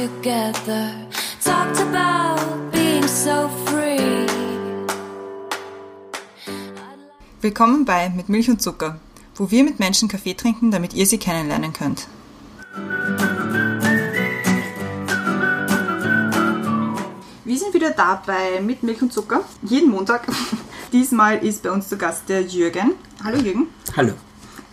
together. Talked about being so free. Willkommen bei Mit Milch und Zucker, wo wir mit Menschen Kaffee trinken, damit ihr sie kennenlernen könnt. Wir sind wieder da bei Mit Milch und Zucker, jeden Montag. Diesmal ist bei uns zu Gast der Jürgen. Hallo Jürgen. Hallo.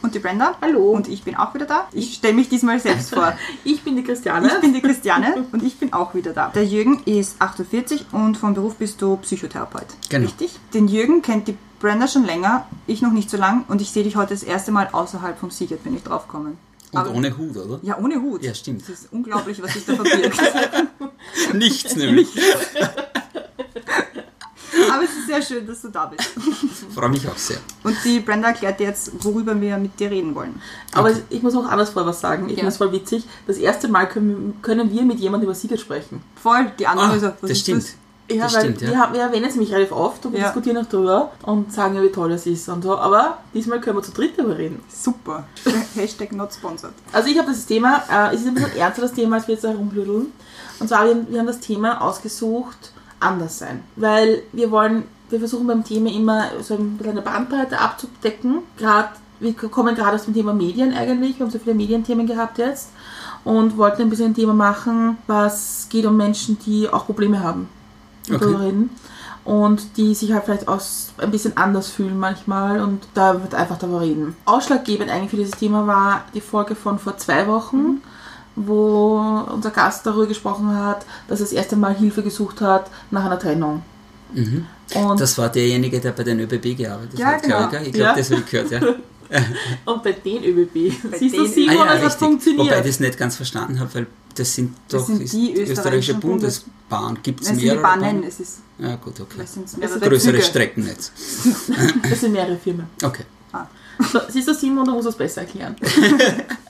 Und die Brenda. Hallo. Und ich bin auch wieder da. Ich stelle mich diesmal selbst vor. Ich bin die Christiane. Ich bin die Christiane und ich bin auch wieder da. Der Jürgen ist 48 und vom Beruf bist du Psychotherapeut. Genau. Richtig? Den Jürgen kennt die Brenda schon länger, ich noch nicht so lang und ich sehe dich heute das erste Mal außerhalb vom Siegert, bin ich draufgekommen. Und Aber- ohne Hut, oder? Ja, ohne Hut. Ja, stimmt. Das ist unglaublich, was sich da verbirgt. Nichts nämlich. Aber es ist sehr schön, dass du da bist. Freue mich auch sehr. Und die Brenda erklärt dir jetzt, worüber wir mit dir reden wollen. Aber ich muss auch anders vorher was sagen. Ich Ja. finde es voll witzig. Das erste Mal können, können wir mit jemandem über Siegert sprechen. Voll, die anderen Ah, so, was das ist stimmt. Ja, Das weil stimmt, ja. wir, haben- wir erwähnen es nämlich relativ oft und wir Ja. diskutieren auch drüber und sagen ja, wie toll es ist und so. Aber diesmal können wir zu dritt darüber reden. Super. Hashtag not sponsored. Also ich habe das Thema, äh, es ist ein bisschen ernster das Thema, als wir jetzt da herumblödeln. Und zwar, wir, wir haben das Thema ausgesucht, anders sein. Weil wir wollen, wir versuchen beim Thema immer so ein bisschen eine Bandbreite abzudecken. Gerade, wir kommen gerade aus dem Thema Medien eigentlich, wir haben so viele Medienthemen gehabt jetzt und wollten ein bisschen ein Thema machen, was geht um Menschen, die auch Probleme haben. Und Okay. reden. Und die sich halt vielleicht aus ein bisschen anders fühlen manchmal und da wird einfach darüber reden. Ausschlaggebend eigentlich für dieses Thema war die Folge von vor zwei Wochen, wo unser Gast darüber gesprochen hat, dass er das erste Mal Hilfe gesucht hat nach einer Trennung. Und, Das war derjenige, der bei den ÖBB gearbeitet Ja, hat, genau. glaube ich. Ich glaube, Ja. das habe ich gehört, ja. und bei den ÖBB. Siehst du, Simon, Ah ja, das hat richtig. funktioniert. Wobei ich das nicht ganz verstanden habe, weil das sind Das doch sind ist die österreichische österreichischen Bundes- Bundesbahn. Gibt es Es sind die mehrere Bahnen, Bahnen? es ist Ja, gut, okay. es sind Es mehrere ist Größere Züge. Streckennetz. Das sind mehrere Firmen. Okay. So, siehst du, Simon, du musst das besser erklären.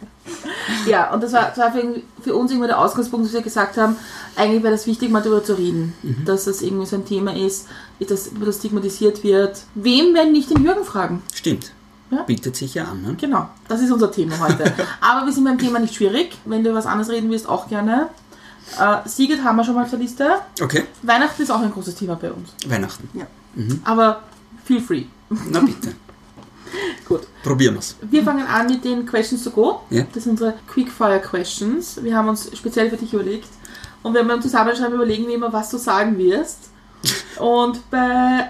ja, und das war, das war für, für uns immer der Ausgangspunkt, dass wir gesagt haben, eigentlich wäre das wichtig, mal darüber zu reden, dass das irgendwie so ein Thema ist, dass das stigmatisiert wird. Wem werden nicht den Jürgen fragen? Stimmt. Ja. Bietet sich ja an. Ne? Genau, das ist unser Thema heute. Aber wir sind beim Thema nicht schwierig. Wenn du was anderes reden willst, auch gerne. Äh, Siegert haben wir schon mal auf der Liste. Okay. Weihnachten ist auch ein großes Thema bei uns. Weihnachten. Aber feel free. Na bitte. Gut. Probieren wir's. Wir fangen an mit den Questions to Go. Ja. Das sind unsere Quickfire Questions. Wir haben uns speziell für dich überlegt. Und wenn wir beim Zusammenschreiben überlegen wir immer, was du sagen wirst. Und bei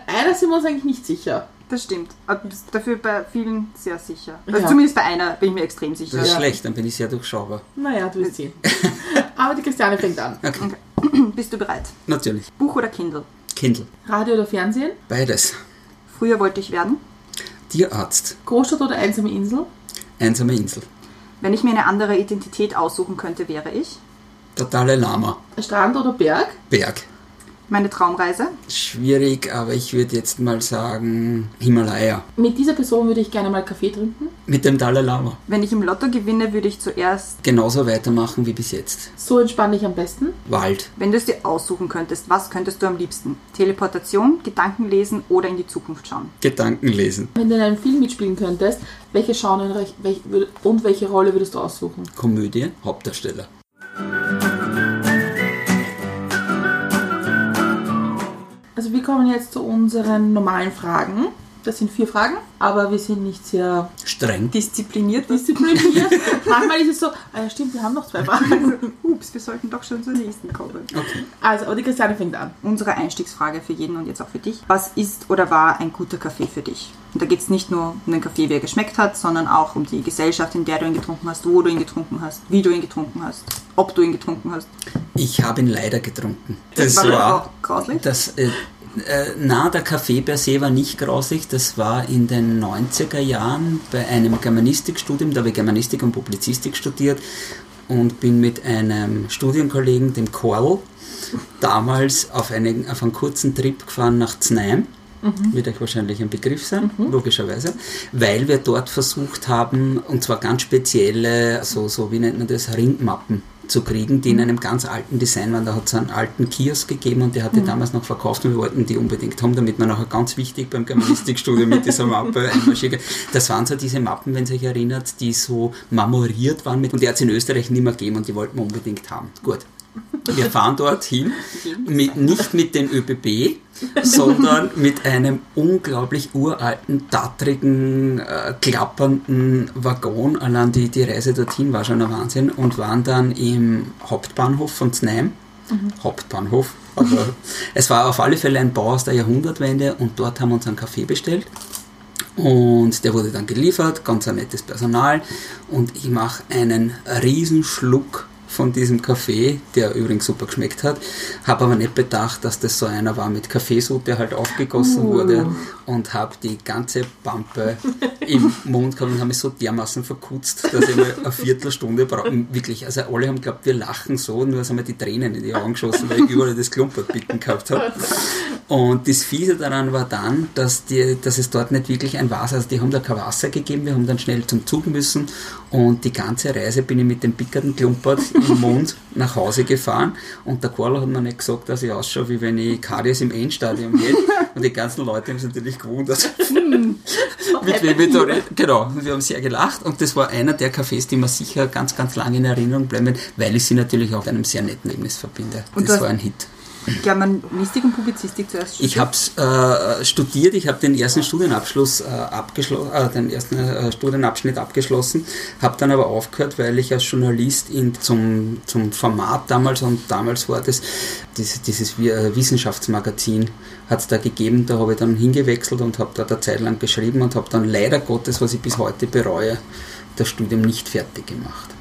einer sind wir uns eigentlich nicht sicher. Das stimmt. Das- dafür bei vielen sehr sicher. Also Ja. zumindest bei einer bin ich mir extrem sicher. Das ist Ja. schlecht, dann bin ich sehr durchschaubar. Naja, du wirst sehen. Aber die Christiane fängt an. Okay. Bist du bereit? Natürlich. Buch oder Kindle? Kindle. Radio oder Fernsehen? Beides. Früher wollte ich werden. Tierarzt. Großstadt oder einsame Insel? Einsame Insel. Wenn ich mir eine andere Identität aussuchen könnte, wäre ich. Der Dalai Lama. Strand oder Berg? Berg. Meine Traumreise. Schwierig, aber ich würde jetzt mal sagen Himalaya. Mit dieser Person würde ich gerne mal Kaffee trinken. Mit dem Dalai Lama. Wenn ich im Lotto gewinne, würde ich zuerst. Genauso weitermachen wie bis jetzt. So entspanne ich am besten. Wald. Wenn du es dir aussuchen könntest, was könntest du am liebsten? Teleportation, Gedanken lesen oder in die Zukunft schauen? Gedanken lesen. Wenn du in einem Film mitspielen könntest, welche Genre und welche Rolle würdest du aussuchen? Komödie. Hauptdarsteller. Also wir kommen jetzt zu unseren normalen Fragen. Das sind vier Fragen, aber wir sind nicht sehr Streng. Diszipliniert. diszipliniert. Manchmal ist es so, ah ja stimmt, wir haben noch zwei Fragen. Ups, wir sollten doch schon zur nächsten kommen. Okay. Also, aber die Christiane fängt an. Unsere Einstiegsfrage für jeden und jetzt auch für dich. Was ist oder war ein guter Kaffee für dich? Und da geht es nicht nur um den Kaffee, wie er geschmeckt hat, sondern auch um die Gesellschaft, in der du ihn getrunken hast, wo du ihn getrunken hast, wie du ihn getrunken hast, ob du ihn getrunken hast. Ich habe ihn leider getrunken. Das war war. auch grauslich. Das, äh, äh, na, der Kaffee per se war nicht grausig. Das war in den 90er Jahren bei einem Germanistikstudium. Da habe ich Germanistik und Publizistik studiert und bin mit einem Studienkollegen, dem Korl, damals auf einen, auf einen kurzen Trip gefahren nach Znaim. Wird euch wahrscheinlich ein Begriff sein, logischerweise, weil wir dort versucht haben, und zwar ganz spezielle, so, so wie nennt man das, Ringmappen zu kriegen, die in einem ganz alten Design waren. Da hat es einen alten Kiosk gegeben und der hat die damals noch verkauft und wir wollten die unbedingt haben, damit man nachher ganz wichtig beim Germanistikstudium mit dieser Mappe einmarschiert. Das waren so diese Mappen, wenn ihr euch erinnert, die so marmoriert waren mit, und die hat es in Österreich nicht mehr gegeben und die wollten wir unbedingt haben. Gut. Wir fahren dorthin, mit, nicht mit den ÖBB, sondern mit einem unglaublich uralten, tattrigen, äh, klappernden Waggon. Allein die, die Reise dorthin war schon ein Wahnsinn und waren dann im Hauptbahnhof von Znaim. Hauptbahnhof. Also, es war auf alle Fälle ein Bau aus der Jahrhundertwende und dort haben wir uns einen Kaffee bestellt. Und der wurde dann geliefert, ganz ein nettes Personal. Und ich mache einen Riesenschluck von diesem Kaffee, der übrigens super geschmeckt hat, habe aber nicht bedacht, dass das so einer war mit Kaffeesud, der halt aufgegossen Uh. wurde und habe die ganze Pampe im Mund gehabt und habe mich so dermaßen verkutzt, dass ich mal eine Viertelstunde brauche. Wirklich, also alle haben geglaubt, wir lachen so, nur sind mir die Tränen in die Augen geschossen, weil ich überall das Klumpertbitten gehabt habe. Und das Fiese daran war dann, dass, die, dass es dort nicht wirklich ein Wasser, also die haben da kein Wasser gegeben, wir haben dann schnell zum Zug müssen und die ganze Reise bin ich mit dem pickerten Klumpert im Mund nach Hause gefahren und der Karl hat mir nicht gesagt, dass ich ausschaue, wie wenn ich Kadius im Endstadium hätte und die ganzen Leute haben sich natürlich gewundert, mit wem ich da rede. Genau, wir haben sehr gelacht und das war einer der Cafés, die mir sicher ganz, ganz lange in Erinnerung bleiben, weil ich sie natürlich auch mit einem sehr netten Erlebnis verbinde. Und das das- war ein Hit. Germanistik und Publizistik zuerst. Ich habe äh, studiert, ich habe den ersten Studienabschluss äh, abgeschlossen, äh, den ersten äh, Studienabschnitt abgeschlossen, habe dann aber aufgehört, weil ich als Journalist in, zum, zum Format damals und damals war das, dieses, dieses äh, Wissenschaftsmagazin hat es da gegeben, da habe ich dann hingewechselt und habe dort eine Zeit lang geschrieben und habe dann leider Gottes, was ich bis heute bereue, das Studium nicht fertig gemacht.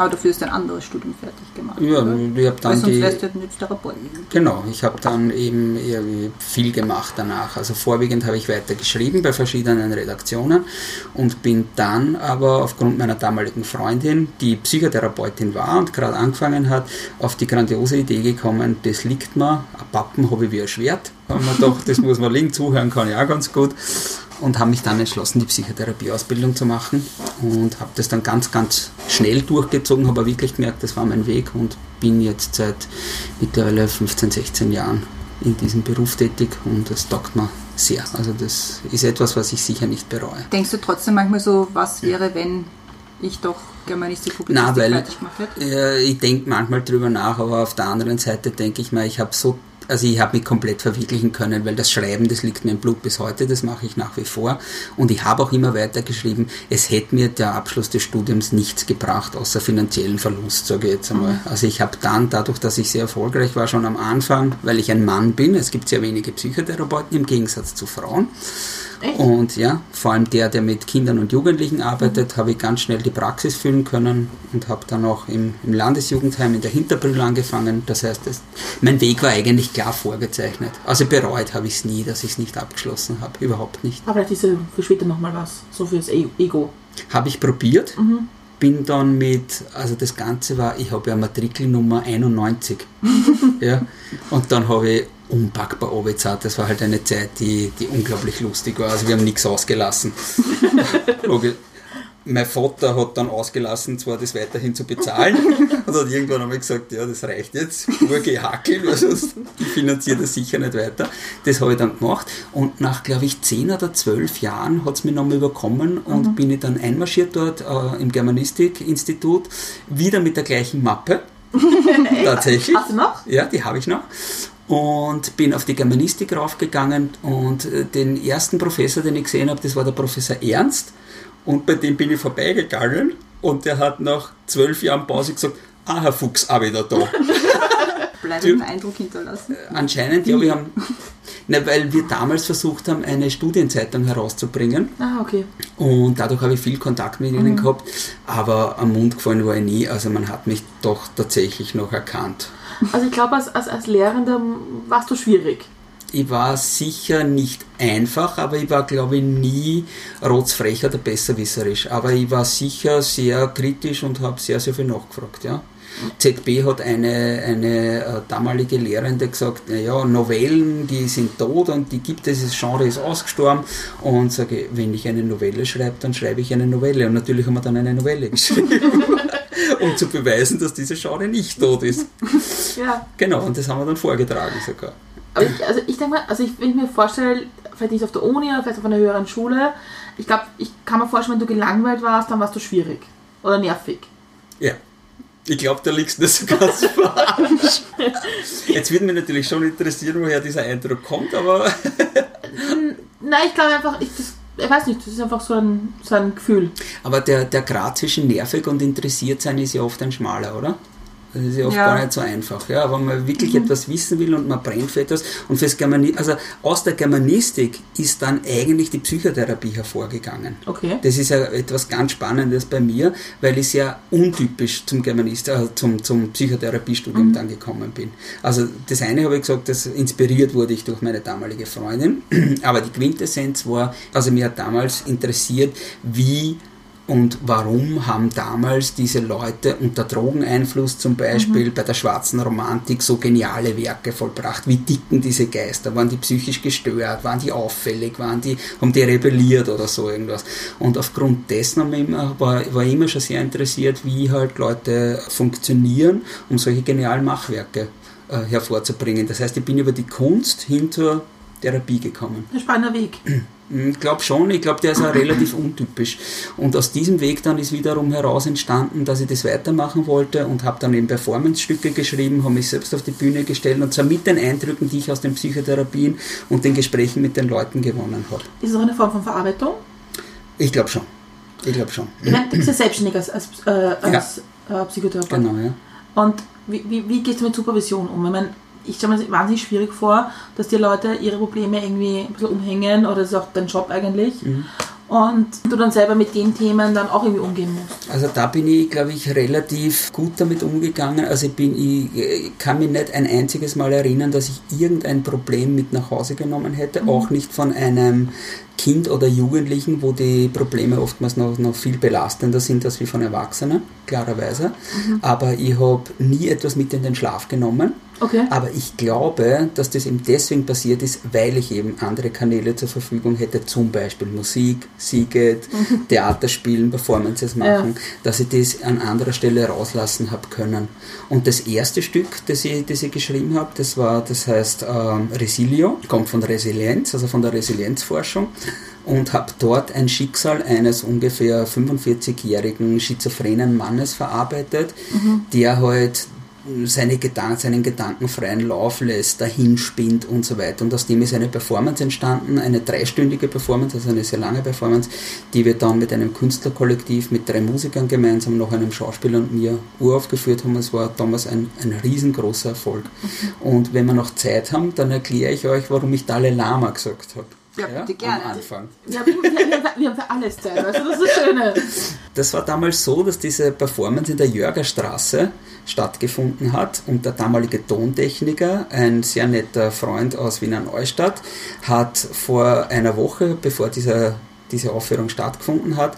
Aber dafür ist ein anderes Studium fertig gemacht. Ja, oder? ich habe Weil dann sonst die... wärst du nicht Therapeut. Genau, ich habe dann eben viel gemacht danach. Also vorwiegend habe ich weiter geschrieben bei verschiedenen Redaktionen und bin dann aber aufgrund meiner damaligen Freundin, die Psychotherapeutin war und gerade angefangen hat, auf die grandiose Idee gekommen, das liegt mir, ein Pappen habe ich wie ein Schwert. Da haben wir gedacht, das muss man liegen, zuhören kann ich auch ganz gut. Und habe mich dann entschlossen, die Psychotherapieausbildung zu machen und habe das dann ganz, ganz schnell durchgezogen, habe aber wirklich gemerkt, das war mein Weg und bin jetzt seit mittlerweile 15, 16 Jahren in diesem Beruf tätig und es taugt mir sehr. Also das ist etwas, was ich sicher nicht bereue. Denkst du trotzdem manchmal so, was wäre, wenn ich doch Germanistik, Publizistik Na, weil fertig gemacht hätte? äh, ich denke manchmal drüber nach, aber auf der anderen Seite denke ich mal, ich habe so, also ich habe mich komplett verwirklichen können, weil das Schreiben, das liegt mir im Blut bis heute, das mache ich nach wie vor und ich habe auch immer weiter geschrieben. Es hätte mir der Abschluss des Studiums nichts gebracht, außer finanziellen Verlust, sage ich jetzt einmal. Also ich habe dann, dadurch, dass ich sehr erfolgreich war, schon am Anfang, weil ich ein Mann bin, es gibt sehr wenige Psychotherapeuten im Gegensatz zu Frauen, Echt? und ja, vor allem der, der mit Kindern und Jugendlichen arbeitet, habe ich ganz schnell die Praxis füllen können und habe dann auch im, im Landesjugendheim in der Hinterbrühl angefangen. Das heißt, das, mein Weg war eigentlich klar vorgezeichnet. Also bereut habe ich es nie, dass ich es nicht abgeschlossen habe. Überhaupt nicht. Aber vielleicht ist ja für später nochmal was. So fürs E- Ego. Habe ich probiert, bin dann mit, also das Ganze war, ich habe ja Matrikelnummer 91. ja, und dann habe ich unpackbar runtergezahlt. Das war halt eine Zeit, die, die unglaublich lustig war. Also wir haben nichts ausgelassen. Mein Vater hat dann ausgelassen, zwar das weiterhin zu bezahlen und hat irgendwann einmal gesagt, ja, das reicht jetzt, nur gehackelt, weil sonst ich finanziere das sicher nicht weiter. Das habe ich dann gemacht und nach, glaube ich, 10 oder 12 Jahren hat es mich nochmal überkommen und bin ich dann einmarschiert dort äh, im Germanistik-Institut, wieder mit der gleichen Mappe. Tatsächlich. Hast du noch? Ja, die habe ich noch. Und bin auf die Germanistik raufgegangen und äh, den ersten Professor, den ich gesehen habe, das war der Professor Ernst. Und bei dem bin ich vorbeigegangen und der hat nach zwölf Jahren Pause gesagt, ah, Herr Fuchs, auch wieder da. Bleibenden Eindruck hinterlassen. Anscheinend, ja, wir haben, ne, weil wir damals versucht haben, eine Studienzeitung herauszubringen. Ah, okay. Und dadurch habe ich viel Kontakt mit ihnen gehabt, aber am Mund gefallen war ich nie. Also man hat mich doch tatsächlich noch erkannt. Also ich glaube, als, als, als Lehrender warst du schwierig. Ich war sicher nicht einfach, aber ich war, glaube ich, nie rotzfrech oder besserwisserisch. Aber ich war sicher sehr kritisch und habe sehr, sehr viel nachgefragt. Ja. ZB hat eine, eine äh, damalige Lehrende gesagt, naja, Novellen, die sind tot und die gibt es, das Genre ist ausgestorben. Und sage, wenn ich eine Novelle schreibe, dann schreibe ich eine Novelle. Und natürlich haben wir dann eine Novelle geschrieben, um zu beweisen, dass diese Genre nicht tot ist. Ja. Genau, und das haben wir dann vorgetragen sogar. Aber ich, also ich denke mal, also ich, wenn ich mir vorstelle, vielleicht nicht auf der Uni oder vielleicht auf einer höheren Schule, ich glaube, ich kann mir vorstellen, wenn du gelangweilt warst, dann warst du schwierig oder nervig. Ja. Ich glaube, da liegst du nicht so ganz falsch. Jetzt würde mich natürlich schon interessieren, woher dieser Eindruck kommt, aber Nein, ich glaube einfach, ich, das, ich weiß nicht, das ist einfach so ein, so ein Gefühl. Aber der, der Grad zwischen nervig und interessiert sein ist ja oft ein schmaler, oder? Das ist ja oft Ja. gar nicht so einfach. Ja, wenn man wirklich etwas wissen will und man brennt für etwas. Und fürs Germani also aus der Germanistik ist dann eigentlich die Psychotherapie hervorgegangen. Okay. Das ist ja etwas ganz Spannendes bei mir, weil ich sehr untypisch zum Germanist, äh, zum, zum Psychotherapiestudium dann gekommen bin. Also das eine habe ich gesagt, das inspiriert wurde ich durch meine damalige Freundin, aber die Quintessenz war, also mir hat damals interessiert, wie und warum haben damals diese Leute unter Drogeneinfluss zum Beispiel bei der schwarzen Romantik so geniale Werke vollbracht? Wie dicken diese Geister? Waren die psychisch gestört? Waren die auffällig? Waren die, haben die rebelliert oder so irgendwas? Und aufgrund dessen haben wir immer, war, war ich immer schon sehr interessiert, wie halt Leute funktionieren, um solche genialen Machwerke äh, hervorzubringen. Das heißt, ich bin über die Kunst hin zur Therapie gekommen. Ein spannender Weg. Ich glaube schon, ich glaube, der ist auch relativ untypisch. Und aus diesem Weg dann ist wiederum heraus entstanden, dass ich das weitermachen wollte und habe dann eben Performance-Stücke geschrieben, habe mich selbst auf die Bühne gestellt und zwar mit den Eindrücken, die ich aus den Psychotherapien und den Gesprächen mit den Leuten gewonnen habe. Ist es auch eine Form von Verarbeitung? Ich glaube schon. Ich glaube schon. Ich meine, du bist ja selbstständig als, als, äh, als äh, Psychotherapeut. Genau, ja. Und wie, wie, wie gehst du mit Supervision um? Ich meine, ich stelle mir das wahnsinnig schwierig vor, dass die Leute ihre Probleme irgendwie ein bisschen umhängen oder das ist auch dein Job eigentlich. Und du dann selber mit den Themen dann auch irgendwie umgehen musst. Also da bin ich, glaube ich, relativ gut damit umgegangen. Also ich bin, ich äh, kann mich nicht ein einziges Mal erinnern, dass ich irgendein Problem mit nach Hause genommen hätte, auch nicht von einem Kind oder Jugendlichen, wo die Probleme oftmals noch, noch viel belastender sind als wie von Erwachsenen, klarerweise. Aber ich habe nie etwas mit in den Schlaf genommen. Okay. Aber ich glaube, dass das eben deswegen passiert ist, weil ich eben andere Kanäle zur Verfügung hätte, zum Beispiel Musik, Seagate, Theater spielen, Performances machen, dass ich das an anderer Stelle rauslassen habe können. Und das erste Stück, das ich, das ich geschrieben habe, das war, das heißt ähm, Resilio, kommt von Resilienz, also von der Resilienzforschung und habe dort ein Schicksal eines ungefähr 45-jährigen schizophrenen Mannes verarbeitet, der halt seine Gedanken, seinen gedankenfreien Lauf lässt, dahin spinnt und so weiter. Und aus dem ist eine Performance entstanden, eine dreistündige Performance, also eine sehr lange Performance, die wir dann mit einem Künstlerkollektiv, mit drei Musikern gemeinsam, noch einem Schauspieler und mir uraufgeführt haben. Es war damals ein, ein riesengroßer Erfolg. Und wenn wir noch Zeit haben, dann erkläre ich euch, warum ich Dalai Lama gesagt habe. Ja, bitte gerne. Am Anfang. Ja, wir, wir, wir, haben für alles Zeit, du, das ist das Schöne. Das war damals so, dass diese Performance in der Jörgerstraße stattgefunden hat und der damalige Tontechniker, ein sehr netter Freund aus Wiener Neustadt, hat vor einer Woche, bevor dieser, diese Aufführung stattgefunden hat,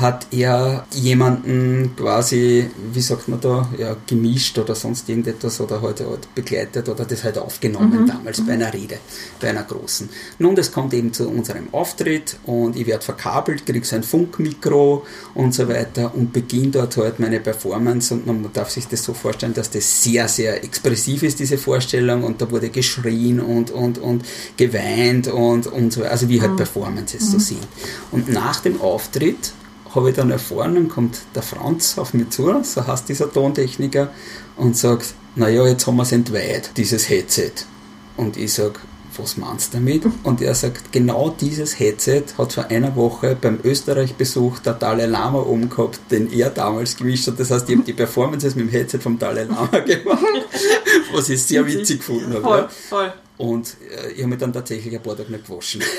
hat er jemanden quasi, wie sagt man da, ja, gemischt oder sonst irgendetwas oder halt, halt begleitet oder das halt aufgenommen damals bei einer Rede, bei einer großen. Nun, das kommt eben zu unserem Auftritt und ich werde verkabelt, kriege so ein Funkmikro und so weiter und beginne dort halt meine Performance und man darf sich das so vorstellen, dass das sehr, sehr expressiv ist, diese Vorstellung und da wurde geschrien und, und, und geweint und, und so, also wie halt Performances so sind. Und nach dem Auftritt habe ich dann erfahren, dann kommt der Franz auf mich zu, so heißt dieser Tontechniker, und sagt, naja, jetzt haben wir es entweiht, dieses Headset. Und ich sage, was meinst du damit? Und er sagt, genau dieses Headset hat vor einer Woche beim Österreich-Besuch der Dalai Lama oben gehabt, den er damals gemischt hat. Das heißt, ich habe die Performances mit dem Headset vom Dalai Lama gemacht, was ich sehr witzig gefunden habe. Voll, Ja. voll. Und äh, ich habe mich dann tatsächlich ein paar Tage nicht gewaschen.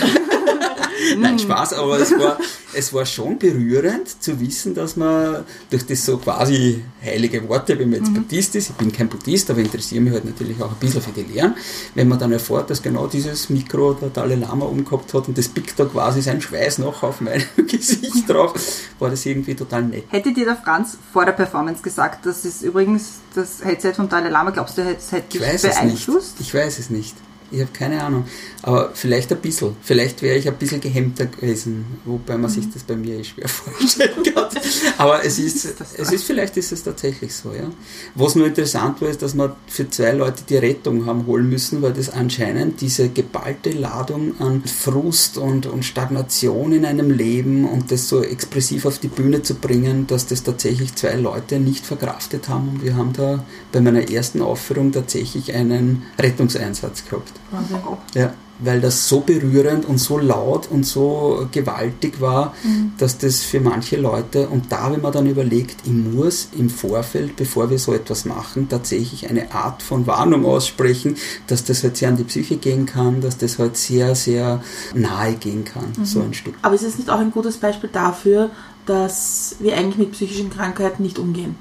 Nein, Spaß, aber es war, es war schon berührend zu wissen, dass man durch das so quasi heilige Worte, wenn man jetzt Buddhist ist, ich bin kein Buddhist, aber interessiere mich halt natürlich auch ein bisschen für die Lehren, wenn man dann erfährt, dass genau dieses Mikro der Dalai Lama umgehabt hat und das pickt da quasi seinen Schweiß noch auf mein Gesicht drauf, war das irgendwie total nett. Hätte dir der Franz vor der Performance gesagt, das ist übrigens das Headset von Dalai Lama, glaubst du, das hätte Ich dich weiß es nicht. beeinflusst? Ich weiß es nicht. Ich habe keine Ahnung. Aber vielleicht ein bisschen. Vielleicht wäre ich ein bisschen gehemmter gewesen, wobei man sich das bei mir eh schwer vorstellen kann. Aber es ist, es ist, vielleicht ist es tatsächlich so, ja. Was nur interessant war, ist, dass wir für zwei Leute die Rettung haben holen müssen, weil das anscheinend diese geballte Ladung an Frust und, und Stagnation in einem Leben und das so expressiv auf die Bühne zu bringen, dass das tatsächlich zwei Leute nicht verkraftet haben. Und wir haben da bei meiner ersten Aufführung tatsächlich einen Rettungseinsatz gehabt. Wahnsinn. Ja, weil das so berührend und so laut und so gewaltig war, dass das für manche Leute, und da ich mir dann überlegt, ich muss im Vorfeld, bevor wir so etwas machen, tatsächlich eine Art von Warnung aussprechen, dass das halt sehr an die Psyche gehen kann, dass das halt sehr, sehr nahe gehen kann, so ein Stück. Aber ist es nicht auch ein gutes Beispiel dafür, dass wir eigentlich mit psychischen Krankheiten nicht umgehen?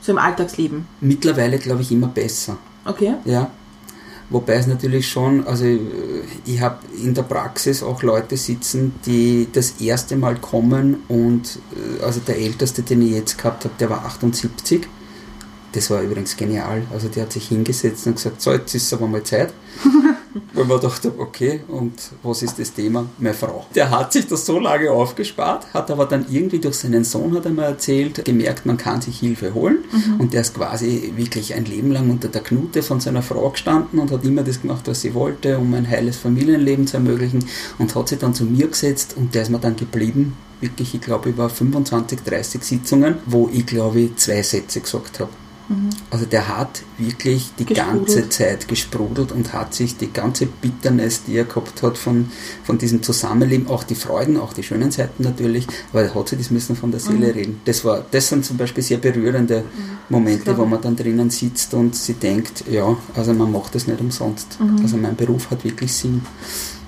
So im Alltagsleben. Mittlerweile glaube ich immer besser. Okay? Ja. Wobei es natürlich schon, also äh, ich habe in der Praxis auch Leute sitzen, die das erste Mal kommen und äh, also der älteste, den ich jetzt gehabt habe, der war 78. Das war übrigens genial. Also der hat sich hingesetzt und gesagt, so jetzt ist aber mal Zeit. Weil man dachte, okay, und was ist das Thema? Meine Frau. Der hat sich das so lange aufgespart, hat aber dann irgendwie durch seinen Sohn, hat er mir erzählt, gemerkt, man kann sich Hilfe holen. Und der ist quasi wirklich ein Leben lang unter der Knute von seiner Frau gestanden und hat immer das gemacht, was sie wollte, um ein heiles Familienleben zu ermöglichen. Und hat sich dann zu mir gesetzt und der ist mir dann geblieben. Wirklich, ich glaube, über 25, 30 Sitzungen, wo ich, glaube ich, zwei Sätze gesagt habe. Also der hat wirklich die Gesprudelt. ganze Zeit gesprudelt und hat sich die ganze Bitterness, die er gehabt hat von, von diesem Zusammenleben, auch die Freuden, auch die schönen Seiten natürlich, aber er hat sich das müssen von der Seele reden. Das war, das sind zum Beispiel sehr berührende Momente, glaube wo man dann drinnen sitzt und sie denkt, ja, also man macht das nicht umsonst. Also mein Beruf hat wirklich Sinn.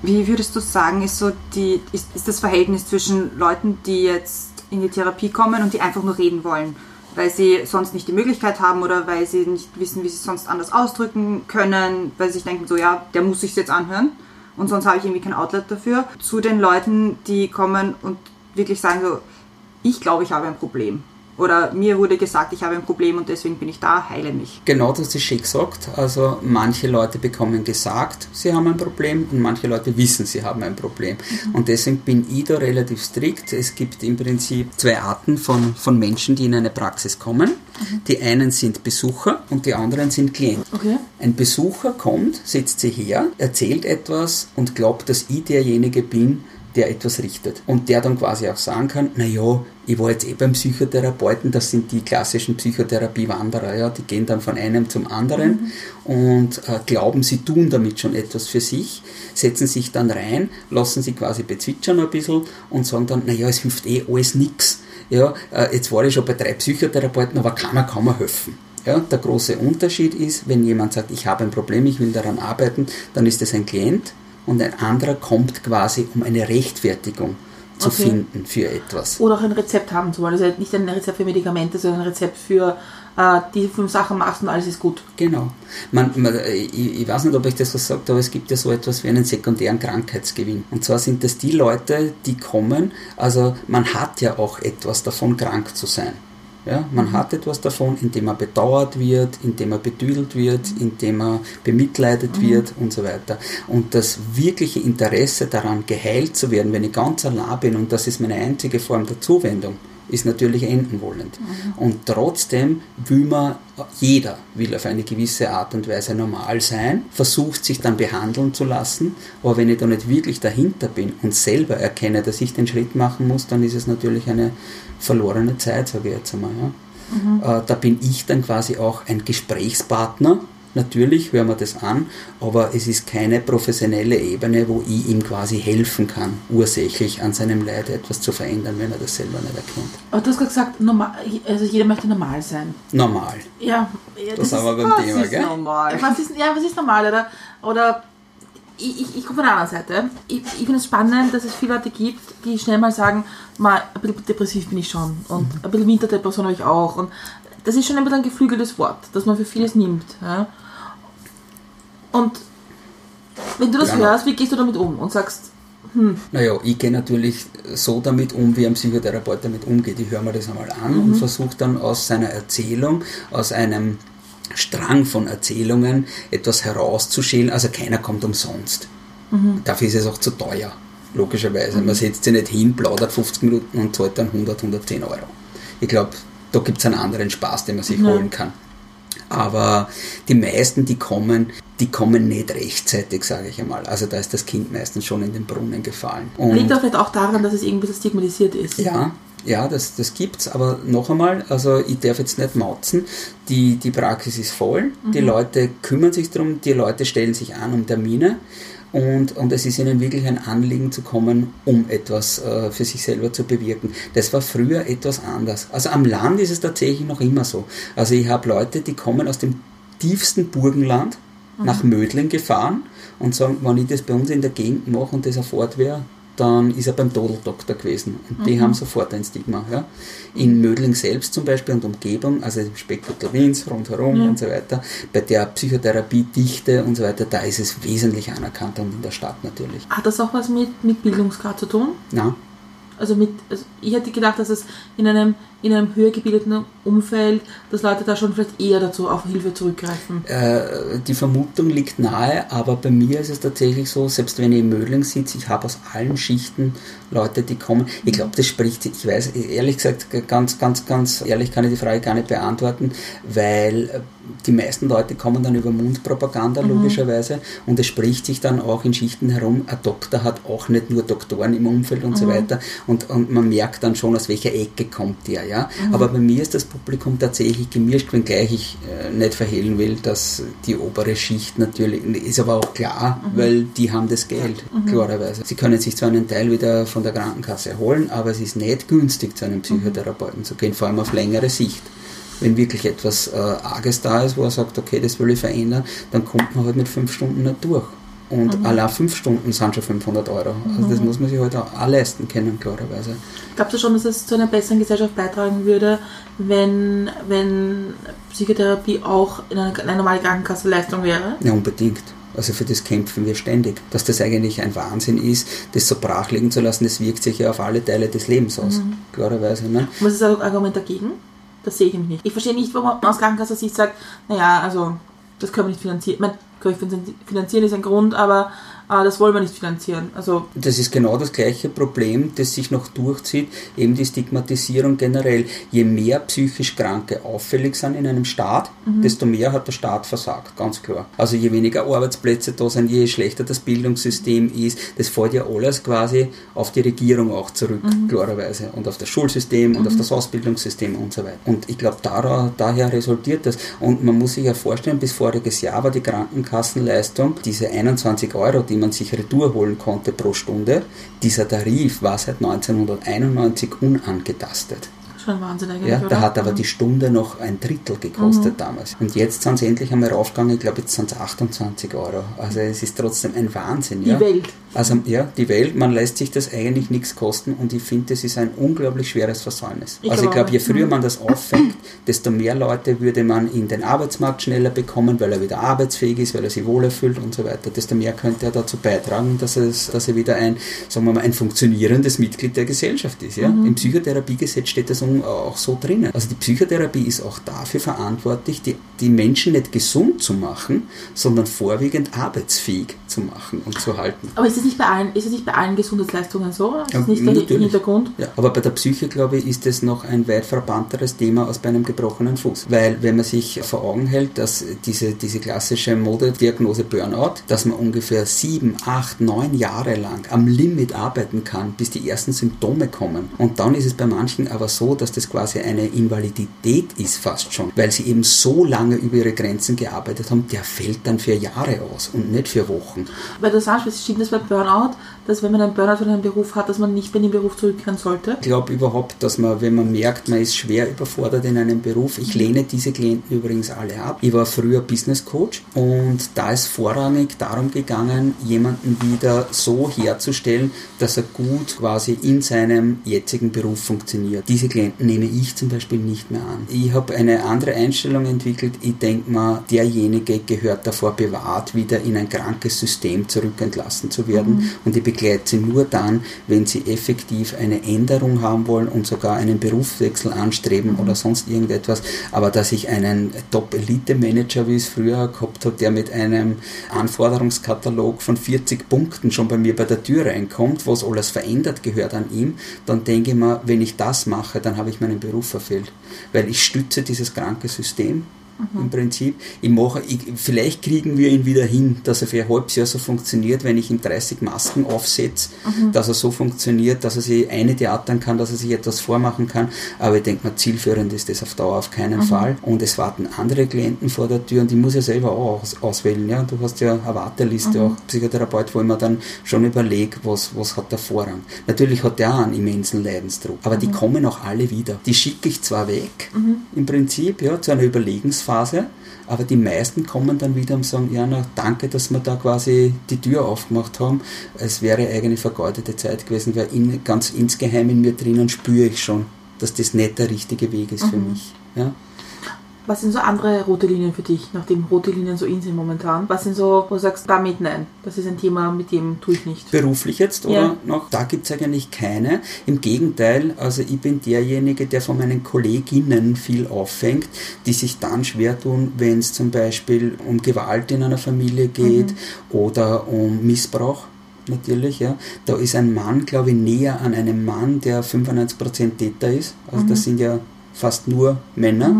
Wie würdest du sagen, ist so die, ist, ist das Verhältnis zwischen Leuten, die jetzt in die Therapie kommen und die einfach nur reden wollen, weil sie sonst nicht die Möglichkeit haben oder weil sie nicht wissen, wie sie es sonst anders ausdrücken können, weil sie sich denken, so ja, der muss sich jetzt anhören und sonst habe ich irgendwie kein Outlet dafür, zu den Leuten, die kommen und wirklich sagen so, ich glaube, ich habe ein Problem. Oder mir wurde gesagt, ich habe ein Problem und deswegen bin ich da, heile mich. Genau das ist schön gesagt. Also manche Leute bekommen gesagt, sie haben ein Problem und manche Leute wissen, sie haben ein Problem. Und deswegen bin ich da relativ strikt. Es gibt im Prinzip zwei Arten von, von Menschen, die in eine Praxis kommen. Die einen sind Besucher und die anderen sind Klienten. Okay. Ein Besucher kommt, setzt sich her, erzählt etwas und glaubt, dass ich derjenige bin, der etwas richtet. Und der dann quasi auch sagen kann, naja, ich war jetzt eh beim Psychotherapeuten, das sind die klassischen Psychotherapiewanderer, ja, die gehen dann von einem zum anderen und äh, glauben, sie tun damit schon etwas für sich, setzen sich dann rein, lassen sie quasi bezwitschern ein bisschen und sagen dann, naja, es hilft eh alles nix. Ja, äh, jetzt war ich schon bei drei Psychotherapeuten, aber keiner kann mir helfen. Ja, der große Unterschied ist, wenn jemand sagt, ich habe ein Problem, ich will daran arbeiten, dann ist es ein Klient und ein anderer kommt quasi, um eine Rechtfertigung zu Okay. finden für etwas. Oder auch ein Rezept haben zu wollen. Also nicht ein Rezept für Medikamente, sondern ein Rezept für äh, die fünf Sachen machst und alles ist gut. Genau. Man, man, ich, ich weiß nicht, ob ich das was sagt, aber es gibt ja so etwas wie einen sekundären Krankheitsgewinn. Und zwar sind das die Leute, die kommen, also man hat ja auch etwas davon, krank zu sein. Ja, man hat etwas davon, indem er bedauert wird, indem er betüdelt wird, indem er bemitleidet wird und so weiter. Und das wirkliche Interesse daran, geheilt zu werden, wenn ich ganz allein bin, und das ist meine einzige Form der Zuwendung, ist natürlich enden wollend. Und trotzdem will man, jeder will auf eine gewisse Art und Weise normal sein, versucht sich dann behandeln zu lassen, aber wenn ich da nicht wirklich dahinter bin und selber erkenne, dass ich den Schritt machen muss, dann ist es natürlich eine verlorene Zeit, sage ich jetzt einmal. Ja. Äh, da bin ich dann quasi auch ein Gesprächspartner. Natürlich hören wir das an, aber es ist keine professionelle Ebene, wo ich ihm quasi helfen kann, ursächlich an seinem Leid etwas zu verändern, wenn er das selber nicht erkennt. Aber du hast gerade gesagt, normal, also jeder möchte normal sein. Normal. Ja, ja, Das haben wir beim Das Thema, ist gell? normal. Was ist, ja, was ist normal, oder? Oder ich, ich, ich komme von der anderen Seite. Ich, ich finde es spannend, dass es viele Leute gibt, die schnell mal sagen, mal, ein bisschen depressiv bin ich schon und ein bisschen Winterdepression habe ich auch. Und das ist schon ein bisschen ein geflügeltes Wort, das man für vieles nimmt. Ja? Und wenn du das Ja. hörst, wie gehst du damit um und sagst, Naja, ich gehe natürlich so damit um, wie ein Psychotherapeut damit umgeht. Ich höre mir das einmal an und versuche dann aus seiner Erzählung, aus einem Strang von Erzählungen etwas herauszuschälen. Also keiner kommt umsonst. Dafür ist es auch zu teuer, logischerweise. Man setzt sich nicht hin, plaudert 50 Minuten und zahlt dann 100, 110 Euro. Ich glaube, da gibt es einen anderen Spaß, den man sich holen kann. Aber die meisten, die kommen, die kommen nicht rechtzeitig, sage ich einmal. Also da ist das Kind meistens schon in den Brunnen gefallen. Und Liegt auch vielleicht auch daran, dass es irgendwie so stigmatisiert ist. ja, ja, das, das gibt's, aber noch einmal, also ich darf jetzt nicht mauzen, die, die Praxis ist voll, die Leute kümmern sich darum, die Leute stellen sich an um Termine und, und es ist ihnen wirklich ein Anliegen zu kommen, um etwas äh, für sich selber zu bewirken. Das war früher etwas anders. Also am Land ist es tatsächlich noch immer so. Also ich habe Leute, die kommen aus dem tiefsten Burgenland nach Mödling gefahren und sagen, wenn ich das bei uns in der Gegend mache und das erfahrt wäre, dann ist er beim Todeldoktor gewesen. Und die haben sofort ein Stigma. Ja. In Mödling selbst zum Beispiel und Umgebung, also im Speckgürtel Wiens, rundherum und so weiter, bei der Psychotherapiedichte und so weiter, da ist es wesentlich anerkannter und in der Stadt natürlich. Hat das auch was mit, mit Bildungsgrad zu tun? Na, Also mit, also ich hätte gedacht, dass es in einem, in einem höher gebildeten Umfeld, dass Leute da schon vielleicht eher dazu auf Hilfe zurückgreifen. Äh, die Vermutung liegt nahe, aber bei mir ist es tatsächlich so, selbst wenn ich in Mödling sitze, ich habe aus allen Schichten Leute, die kommen. Ich glaube, das spricht, ich weiß, ehrlich gesagt, ganz, ganz, ganz ehrlich kann ich die Frage gar nicht beantworten, weil äh, die meisten Leute kommen dann über Mundpropaganda logischerweise. Und es spricht sich dann auch in Schichten herum, ein Doktor hat auch nicht nur Doktoren im Umfeld und so weiter. Und, und man merkt dann schon, aus welcher Ecke kommt der, ja. Aber bei mir ist das Publikum tatsächlich gemischt, wenngleich ich äh, nicht verhehlen will, dass die obere Schicht natürlich, ist aber auch klar, weil die haben das Geld, klarerweise. Sie können sich zwar einen Teil wieder von der Krankenkasse holen, aber es ist nicht günstig, zu einem Psychotherapeuten zu gehen, vor allem auf längere Sicht wenn wirklich etwas äh, Arges da ist, wo er sagt, okay, das will ich verändern, dann kommt man halt mit fünf Stunden nicht durch. Und allein fünf Stunden sind schon 500 Euro. Also das muss man sich halt auch, leisten können, klarerweise. Glaubst du schon, dass es zu einer besseren Gesellschaft beitragen würde, wenn, wenn Psychotherapie auch in einer, eine normale Krankenkassenleistung wäre? Ja, unbedingt. Also für das kämpfen wir ständig. Dass das eigentlich ein Wahnsinn ist, das so brach liegen zu lassen, das wirkt sich ja auf alle Teile des Lebens aus. Klarerweise. Ne? Was ist das Argument dagegen? Das sehe ich nämlich nicht. Ich verstehe nicht, warum man aus Krankenkasse-Sicht sagt, naja, also das können wir nicht finanzieren. Ich meine, können wir finanzieren ist ein Grund, aber äh, das wollen wir nicht finanzieren. Also Das ist genau das gleiche Problem, das sich noch durchzieht, eben die Stigmatisierung generell. Je mehr psychisch Kranke auffällig sind in einem Staat, desto mehr hat der Staat versagt, ganz klar. Also je weniger Arbeitsplätze da sind, je schlechter das Bildungssystem ist, das fällt ja alles quasi auf die Regierung auch zurück, klarerweise. Und auf das Schulsystem und auf das Ausbildungssystem und so weiter. Und ich glaube, da, daher resultiert das. Und man muss sich ja vorstellen, bis voriges Jahr war die Krankenkassenleistung, diese 21 Euro, die man sich retour holen konnte pro Stunde, dieser Tarif war seit 1991 unangetastet. schon Wahnsinn eigentlich, Ja, oder? da hat aber die Stunde noch ein Drittel gekostet damals. Und jetzt sind sie endlich einmal raufgegangen, ich glaube jetzt sind es 28 Euro. Also es ist trotzdem ein Wahnsinn. Die ja. Welt. Also ja, die Welt, man lässt sich das eigentlich nichts kosten und ich finde, das ist ein unglaublich schweres Versäumnis. Ich also ich glaube je früher man das auffängt, desto mehr Leute würde man in den Arbeitsmarkt schneller bekommen, weil er wieder arbeitsfähig ist, weil er sich wohler fühlt und so weiter. Desto mehr könnte er dazu beitragen, dass, es, dass er wieder ein, sagen wir mal, ein funktionierendes Mitglied der Gesellschaft ist. Ja? Im Psychotherapiegesetz steht das auch so drinnen. Also die Psychotherapie ist auch dafür verantwortlich, die, die Menschen nicht gesund zu machen, sondern vorwiegend arbeitsfähig zu machen und zu halten. Aber ist es nicht bei allen, ist es nicht bei allen Gesundheitsleistungen so? Ist Ja, nicht der natürlich. Hintergrund? Ja, aber bei der Psyche, glaube ich, ist es noch ein weit verbannteres Thema als bei einem gebrochenen Fuß. Weil wenn man sich vor Augen hält, dass diese, diese klassische Modediagnose Burnout, dass man ungefähr sieben, acht, neun Jahre lang am Limit arbeiten kann, bis die ersten Symptome kommen. Und dann ist es bei manchen aber so, dass das quasi eine Invalidität ist fast schon, weil sie eben so lange über ihre Grenzen gearbeitet haben, der fällt dann für Jahre aus und nicht für Wochen. Weil du sagst, stimmt das bei Burnout, dass wenn man einen Burnout von einem Beruf hat, dass man nicht bei dem Beruf zurückkehren sollte? Ich glaube überhaupt, dass man, wenn man merkt, man ist schwer überfordert in einem Beruf, ich lehne diese Klienten übrigens alle ab. Ich war früher Business Coach und da ist vorrangig darum gegangen, jemanden wieder so herzustellen, dass er gut quasi in seinem jetzigen Beruf funktioniert. Diese Klienten nehme ich zum Beispiel nicht mehr an. Ich habe eine andere Einstellung entwickelt. Ich denke mal, derjenige gehört davor bewahrt, wieder in ein krankes System zurückentlassen zu werden werden und ich begleite sie nur dann, wenn sie effektiv eine Änderung haben wollen und sogar einen Berufswechsel anstreben oder sonst irgendetwas. Aber dass ich einen Top-Elite-Manager, wie ich es früher gehabt habe, der mit einem Anforderungskatalog von 40 Punkten schon bei mir bei der Tür reinkommt, was alles verändert gehört an ihm, dann denke ich mir, wenn ich das mache, dann habe ich meinen Beruf verfehlt. Weil ich stütze dieses kranke System im Prinzip. Ich mache, ich, vielleicht kriegen wir ihn wieder hin, dass er für ein halbes Jahr so funktioniert, wenn ich ihm 30 Masken aufsetze, dass er so funktioniert, dass er sich eine theatern kann, dass er sich etwas vormachen kann. Aber ich denke mal, zielführend ist das auf Dauer auf keinen Fall. Und es warten andere Klienten vor der Tür und ich muss ja selber auch aus, auswählen. Ja? Du hast ja eine Warteliste, auch Psychotherapeut, wo ich mir dann schon überlege, was, was hat der Vorrang. Natürlich hat der auch einen immensen Leidensdruck, aber die kommen auch alle wieder. Die schicke ich zwar weg, im Prinzip, ja, zu einer Überlegensphase, aber die meisten kommen dann wieder und sagen, ja, na, danke, dass wir da quasi die Tür aufgemacht haben. Es wäre eigentlich vergeudete Zeit gewesen, weil in, ganz insgeheim in mir drinnen spüre ich schon, dass das nicht der richtige Weg ist für mich. Ja? Was sind so andere rote Linien für dich, nachdem rote Linien so in sind momentan? Was sind so, wo du sagst, damit nein, das ist ein Thema, mit dem tue ich nicht. Beruflich jetzt oder Ja. noch? Da gibt es eigentlich keine. Im Gegenteil, also ich bin derjenige, der von meinen Kolleginnen viel auffängt, die sich dann schwer tun, wenn es zum Beispiel um Gewalt in einer Familie geht oder um Missbrauch. Natürlich, ja. Da ist ein Mann, glaube ich, näher an einem Mann, der 95% Täter ist. Also das sind ja fast nur Männer,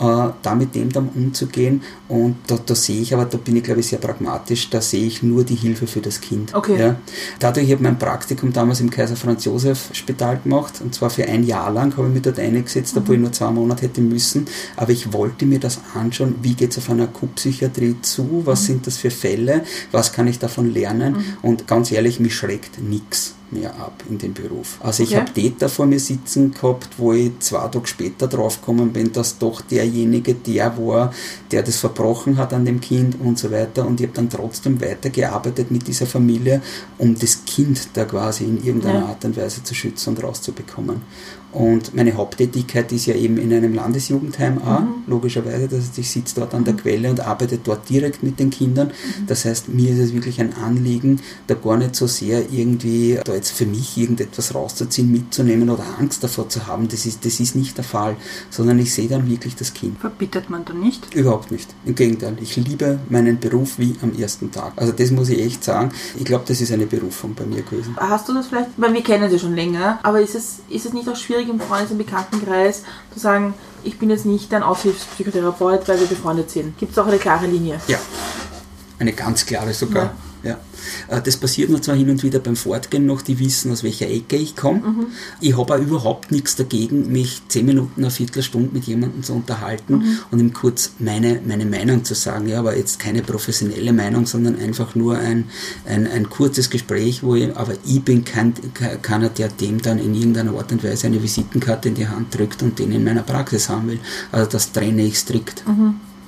äh, da mit dem dann umzugehen. Und da, da sehe ich, aber da bin ich glaube ich sehr pragmatisch, da sehe ich nur die Hilfe für das Kind. Okay. Ja. Dadurch, ich habe mein Praktikum damals im Kaiser Franz Josef Spital gemacht und zwar für ein Jahr lang habe ich mich dort eingesetzt, obwohl ich nur zwei Monate hätte müssen. Aber ich wollte mir das anschauen, wie geht es auf einer Akutpsychiatrie zu, was sind das für Fälle, was kann ich davon lernen und ganz ehrlich, mich schreckt nichts mehr ab in dem Beruf. Also ich Okay. habe Täter vor mir sitzen gehabt, wo ich zwei Tage später draufgekommen bin, dass doch derjenige der war, der das verbrochen hat an dem Kind und so weiter. Und ich habe dann trotzdem weitergearbeitet mit dieser Familie, um das Kind da quasi in irgendeiner Ja. Art und Weise zu schützen und rauszubekommen. Und meine Haupttätigkeit ist ja eben in einem Landesjugendheim auch, logischerweise. Das heißt, ich sitze dort an der Quelle und arbeite dort direkt mit den Kindern. Das heißt, mir ist es wirklich ein Anliegen, da gar nicht so sehr irgendwie da jetzt für mich irgendetwas rauszuziehen, mitzunehmen oder Angst davor zu haben. Das ist, das ist nicht der Fall, sondern ich sehe dann wirklich das Kind. Verbittert man dann nicht? Überhaupt nicht. Im Gegenteil, ich liebe meinen Beruf wie am ersten Tag. Also das muss ich echt sagen. Ich glaube, das ist eine Berufung bei mir gewesen. Hast du das vielleicht, weil wir kennen sie schon länger, aber ist es, ist es nicht auch schwierig im Freundes- und Bekanntenkreis zu sagen, ich bin jetzt nicht dein Aushilfspsychotherapeut, weil wir befreundet sind? Gibt es auch eine klare Linie? Ja, eine ganz klare sogar. Ja. Äh, Das passiert mir zwar hin und wieder beim Fortgehen noch, die wissen, aus welcher Ecke ich komme. Ich habe auch überhaupt nichts dagegen, mich zehn Minuten, eine Viertelstunde mit jemandem zu unterhalten und ihm kurz meine, meine Meinung zu sagen. Ja, aber jetzt keine professionelle Meinung, sondern einfach nur ein, ein, ein kurzes Gespräch, wo ich, aber ich bin kein, ke- keiner, der dem dann in irgendeiner Art und Weise eine Visitenkarte in die Hand drückt und den in meiner Praxis haben will. Also das trenne ich strikt.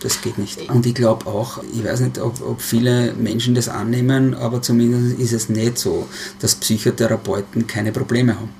Das geht nicht. Und ich glaube auch, ich weiß nicht, ob, ob viele Menschen das annehmen, aber zumindest ist es nicht so, dass Psychotherapeuten keine Probleme haben.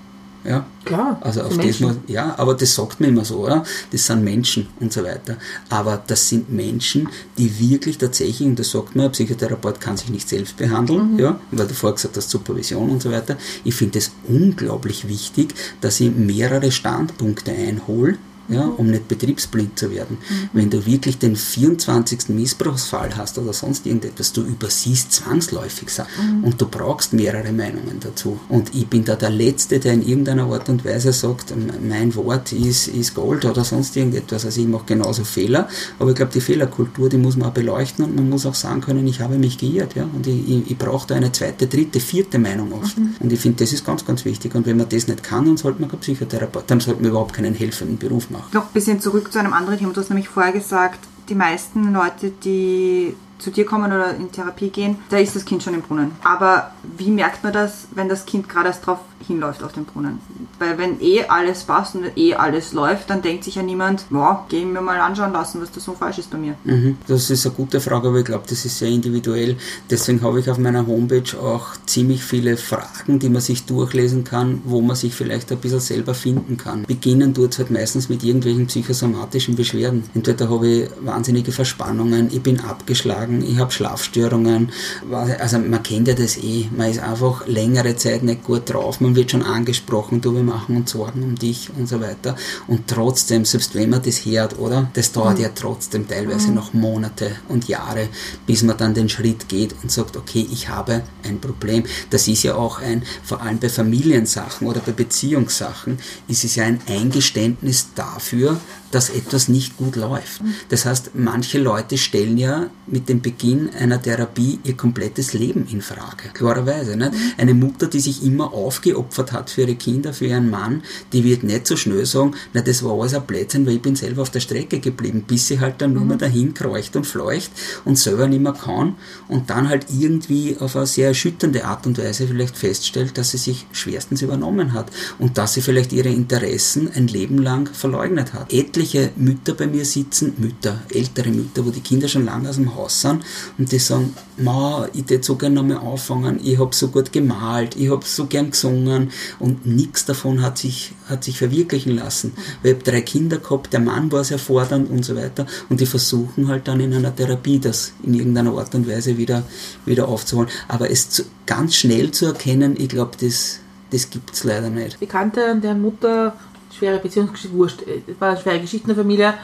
Ja? Klar, Also so auf das muss, ja, aber das sagt man immer so, oder? Das sind Menschen und so weiter. Aber das sind Menschen, die wirklich tatsächlich, und das sagt man, ein Psychotherapeut kann sich nicht selbst behandeln, ja, weil du vorher gesagt hast, Supervision und so weiter. Ich finde es unglaublich wichtig, dass ich mehrere Standpunkte einhole, ja, um nicht betriebsblind zu werden. Wenn du wirklich den 24. Missbrauchsfall hast oder sonst irgendetwas, du übersiehst zwangsläufig Sachen und du brauchst mehrere Meinungen dazu. Und ich bin da der Letzte, der in irgendeiner Art und Weise sagt, mein Wort ist, ist Gold oder sonst irgendetwas. Also ich mache genauso Fehler, aber ich glaube, die Fehlerkultur, die muss man auch beleuchten und man muss auch sagen können, ich habe mich geirrt. Ja? Und ich, ich, ich brauche da eine zweite, dritte, vierte Meinung oft. Und ich finde, das ist ganz, ganz wichtig. Und wenn man das nicht kann, dann sollte man kein Psychotherapeut, dann sollte man überhaupt keinen helfenden Beruf machen. Noch ein bisschen zurück zu einem anderen Thema. Du hast nämlich vorher gesagt, die meisten Leute, die zu dir kommen oder in Therapie gehen, da ist das Kind schon im Brunnen. Aber wie merkt man das, wenn das Kind gerade erst drauf hinläuft auf den Brunnen? Weil wenn eh alles passt und eh alles läuft, dann denkt sich ja niemand, boah, geh mir mal anschauen lassen, was da so falsch ist bei mir. Mhm. Das ist eine gute Frage, aber ich glaube, das ist sehr individuell. Deswegen habe ich auf meiner Homepage auch ziemlich viele Fragen, die man sich durchlesen kann, wo man sich vielleicht ein bisschen selber finden kann. Beginnen tut es halt meistens mit irgendwelchen psychosomatischen Beschwerden. Entweder habe ich wahnsinnige Verspannungen, ich bin abgeschlagen, sagen, ich habe Schlafstörungen. Also man kennt ja das eh. Man ist einfach längere Zeit nicht gut drauf. Man wird schon angesprochen, du, wir machen uns Sorgen um dich und so weiter. Und trotzdem, selbst wenn man das hört, oder? Das dauert mhm. ja trotzdem teilweise mhm. noch Monate und Jahre, bis man dann den Schritt geht und sagt, okay, ich habe ein Problem. Das ist ja auch ein, vor allem bei Familiensachen oder bei Beziehungssachen, ist es ja ein Eingeständnis dafür, dass etwas nicht gut läuft. Das heißt, manche Leute stellen ja mit dem Beginn einer Therapie ihr komplettes Leben in Frage. Klarerweise. Nicht? Eine Mutter, die sich immer aufgeopfert hat für ihre Kinder, für ihren Mann, die wird nicht so schnell sagen, na, das war alles ein Blödsinn, weil ich bin selber auf der Strecke geblieben, bis sie halt dann nur mehr dahin kreucht und fleucht und selber nicht mehr kann und dann halt irgendwie auf eine sehr erschütternde Art und Weise vielleicht feststellt, dass sie sich schwerstens übernommen hat und dass sie vielleicht ihre Interessen ein Leben lang verleugnet hat. Etliche Mütter bei mir sitzen, Mütter, ältere Mütter, wo die Kinder schon lange aus dem Haus sind und die sagen, Ma, ich würde so gerne nochmal anfangen, ich habe so gut gemalt, ich habe so gern gesungen und nichts davon hat sich, hat sich verwirklichen lassen. Weil ich habe drei Kinder gehabt, der Mann war sehr fordernd und so weiter und die versuchen halt dann in einer Therapie das in irgendeiner Art und Weise wieder, wieder aufzuholen. Aber es zu, ganz schnell zu erkennen, ich glaube, das, das gibt es leider nicht. Bekannte, deren Mutter schwere Beziehungsgeschichte, wurscht, es war eine schwere Geschichte in der Familie.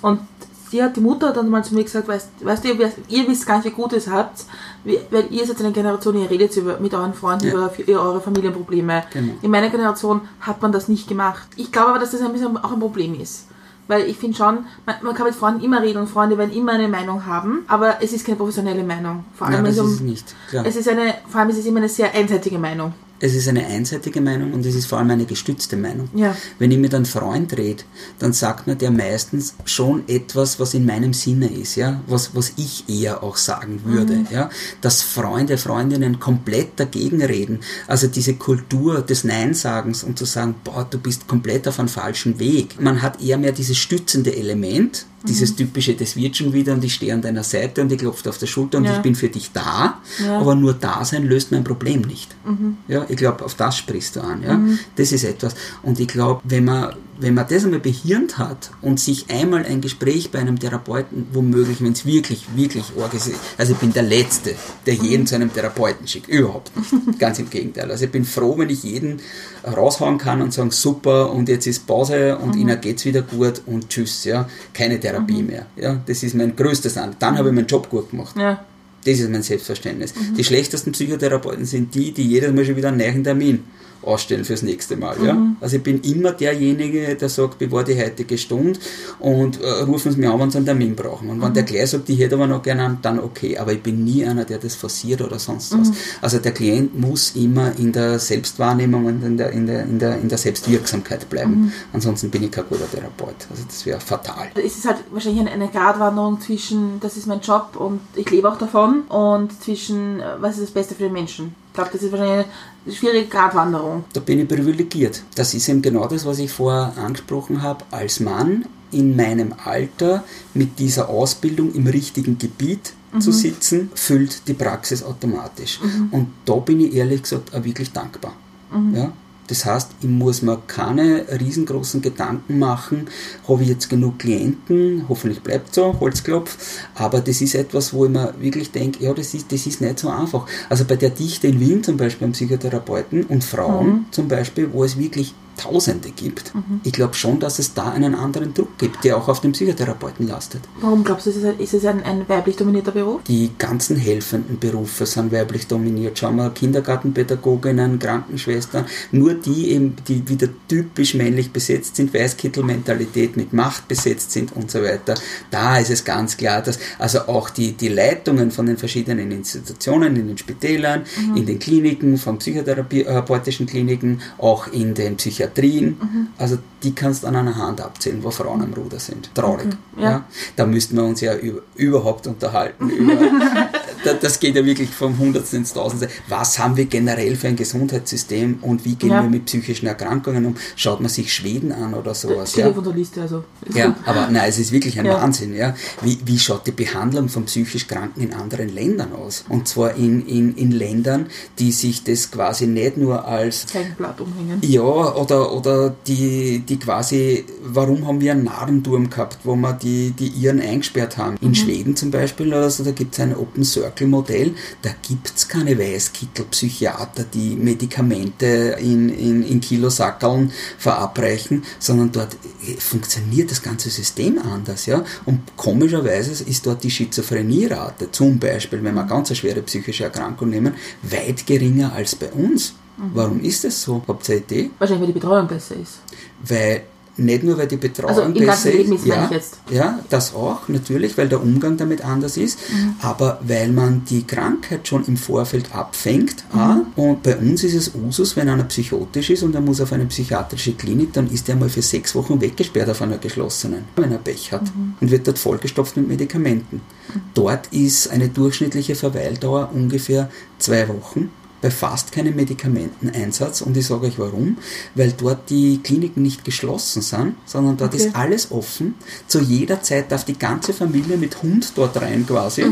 Und sie hat die Mutter dann mal zu mir gesagt, weißt, weißt du, ihr, ihr wisst gar nicht, wie gut ihr es habt, weil ihr seid eine Generation, ihr redet über, mit euren Freunden ja. über eure Familienprobleme. Genau. In meiner Generation hat man das nicht gemacht. Ich glaube aber, dass das ein bisschen auch ein Problem ist. Weil ich finde schon, man, man, kann mit Freunden immer reden und Freunde werden immer eine Meinung haben, aber es ist keine professionelle Meinung. Vor allem Nein, das um, ist es nicht. Klar. Es ist eine, vor allem ist es immer eine sehr einseitige Meinung es ist eine einseitige Meinung und es ist vor allem eine gestützte Meinung. Ja. Wenn ich mit einem Freund rede, dann sagt mir der meistens schon etwas, was in meinem Sinne ist, ja, was, was ich eher auch sagen würde, mhm. ja, dass Freunde, Freundinnen komplett dagegen reden. Also diese Kultur des Neinsagens und zu sagen, boah, du bist komplett auf einem falschen Weg. Man hat eher mehr dieses stützende Element, dieses mhm. typische, das wird schon wieder und ich stehe an deiner Seite und ich klopfe auf der Schulter und ja. ich bin für dich da, ja. aber nur da sein löst mein Problem nicht. Mhm. Ja, ich glaube, auf das sprichst du an. Ja? Mhm. Das ist etwas. Und ich glaube, wenn man wenn man das einmal behirnt hat und sich einmal ein Gespräch bei einem Therapeuten, womöglich, wenn es wirklich, wirklich arg ist, also ich bin der Letzte, der jeden zu einem Therapeuten schickt, überhaupt nicht, ganz im Gegenteil. Also ich bin froh, wenn ich jeden raushauen kann und sagen, super, und jetzt ist Pause und mhm. Ihnen geht's wieder gut und tschüss, ja, keine Therapie mhm. mehr. Ja, das ist mein größtes Anliegen. Dann habe ich meinen Job gut gemacht. Ja. Das ist mein Selbstverständnis. Mhm. Die schlechtesten Psychotherapeuten sind die, die jedes Mal schon wieder einen neuen Termin ausstellen fürs nächste Mal. Mhm. Ja? Also ich bin immer derjenige, der sagt, bevor die heutige Stunde und äh, rufen Sie mich an, wenn Sie einen Termin brauchen. Und mhm. wenn der gleich sagt, ich hätte aber noch gerne einen, dann okay. Aber ich bin nie einer, der das forciert oder sonst was. Mhm. Also der Klient muss immer in der Selbstwahrnehmung und in der, in der, in der, in der Selbstwirksamkeit bleiben. Mhm. Ansonsten bin ich kein guter Therapeut. Also das wäre fatal. Es ist halt wahrscheinlich eine, eine Gratwanderung zwischen, das ist mein Job und ich lebe auch davon und zwischen, äh, was ist das Beste für den Menschen. Ich glaube, das ist wahrscheinlich eine schwierige Gratwanderung. Da bin ich privilegiert. Das ist eben genau das, was ich vorher angesprochen habe. Als Mann in meinem Alter mit dieser Ausbildung im richtigen Gebiet mhm. zu sitzen, füllt die Praxis automatisch. Mhm. Und da bin ich ehrlich gesagt auch wirklich dankbar. Mhm. Ja? Das heißt, ich muss mir keine riesengroßen Gedanken machen, habe ich jetzt genug Klienten, hoffentlich bleibt so, Holzklopf, aber das ist etwas, wo ich mir wirklich denke, ja, das ist, das ist nicht so einfach. Also bei der Dichte in Wien zum Beispiel am Psychotherapeuten und Frauen mhm. zum Beispiel, wo es wirklich Tausende gibt. Mhm. Ich glaube schon, dass es da einen anderen Druck gibt, der auch auf den Psychotherapeuten lastet. Warum glaubst du, ist es ein, ein weiblich dominierter Beruf? Die ganzen helfenden Berufe sind weiblich dominiert. Schauen wir Kindergartenpädagoginnen, Krankenschwestern, nur die eben, die wieder typisch männlich besetzt sind, Weißkittelmentalität mit Macht besetzt sind und so weiter. Da ist es ganz klar, dass also auch die, die Leitungen von den verschiedenen Institutionen, in den Spitälern, mhm. in den Kliniken, von psychotherapeutischen Kliniken, auch in den Psychiatrien, Psychiatrien, mhm. also die kannst du an einer Hand abzählen, wo Frauen am Ruder sind. Traurig. Okay. Ja. ja. Da müssten wir uns ja über, überhaupt unterhalten, über das geht ja wirklich vom Hundertsten ins Tausendste. Was haben wir generell für ein Gesundheitssystem und wie gehen Ja. wir mit psychischen Erkrankungen um? Schaut man sich Schweden an oder sowas? Steht Ja? von der Liste, also. Ja, aber nein, es ist wirklich ein Ja. Wahnsinn. Ja? Wie, wie schaut die Behandlung von psychisch Kranken in anderen Ländern aus? Und zwar in, in, in Ländern, die sich das quasi nicht nur als Kein Blatt umhängen. ja, oder, oder die, die quasi, warum haben wir einen Narrenturm gehabt, wo wir die, die Iren eingesperrt haben? In Schweden zum Beispiel oder so, da gibt es ein Open Circle Modell, da gibt es keine Weißkittel-Psychiater, die Medikamente in, in, in Kilosackeln verabreichen, sondern dort äh, funktioniert das ganze System anders. Ja? Und komischerweise ist dort die Schizophrenierate zum Beispiel, wenn wir ganz eine schwere psychische Erkrankung nehmen, weit geringer als bei uns. Warum ist das so? Habt ihr eine Idee? Wahrscheinlich, weil die Betreuung besser ist. Weil nicht nur, weil die Betreuung Also im besser ist, ja, ja, das auch, natürlich, weil der Umgang damit anders ist, Mhm. aber weil man die Krankheit schon im Vorfeld abfängt. Mhm. A, und bei uns ist es Usus, wenn einer psychotisch ist und er muss auf eine psychiatrische Klinik, dann ist er mal für sechs Wochen weggesperrt auf einer geschlossenen, wenn er Pech hat Mhm. und wird dort vollgestopft mit Medikamenten. Dort ist eine durchschnittliche Verweildauer ungefähr zwei Wochen bei fast keinem Medikamenteneinsatz und ich sage euch warum, weil dort die Kliniken nicht geschlossen sind, sondern dort Okay. ist alles offen. Zu jeder Zeit darf die ganze Familie mit Hund dort rein quasi.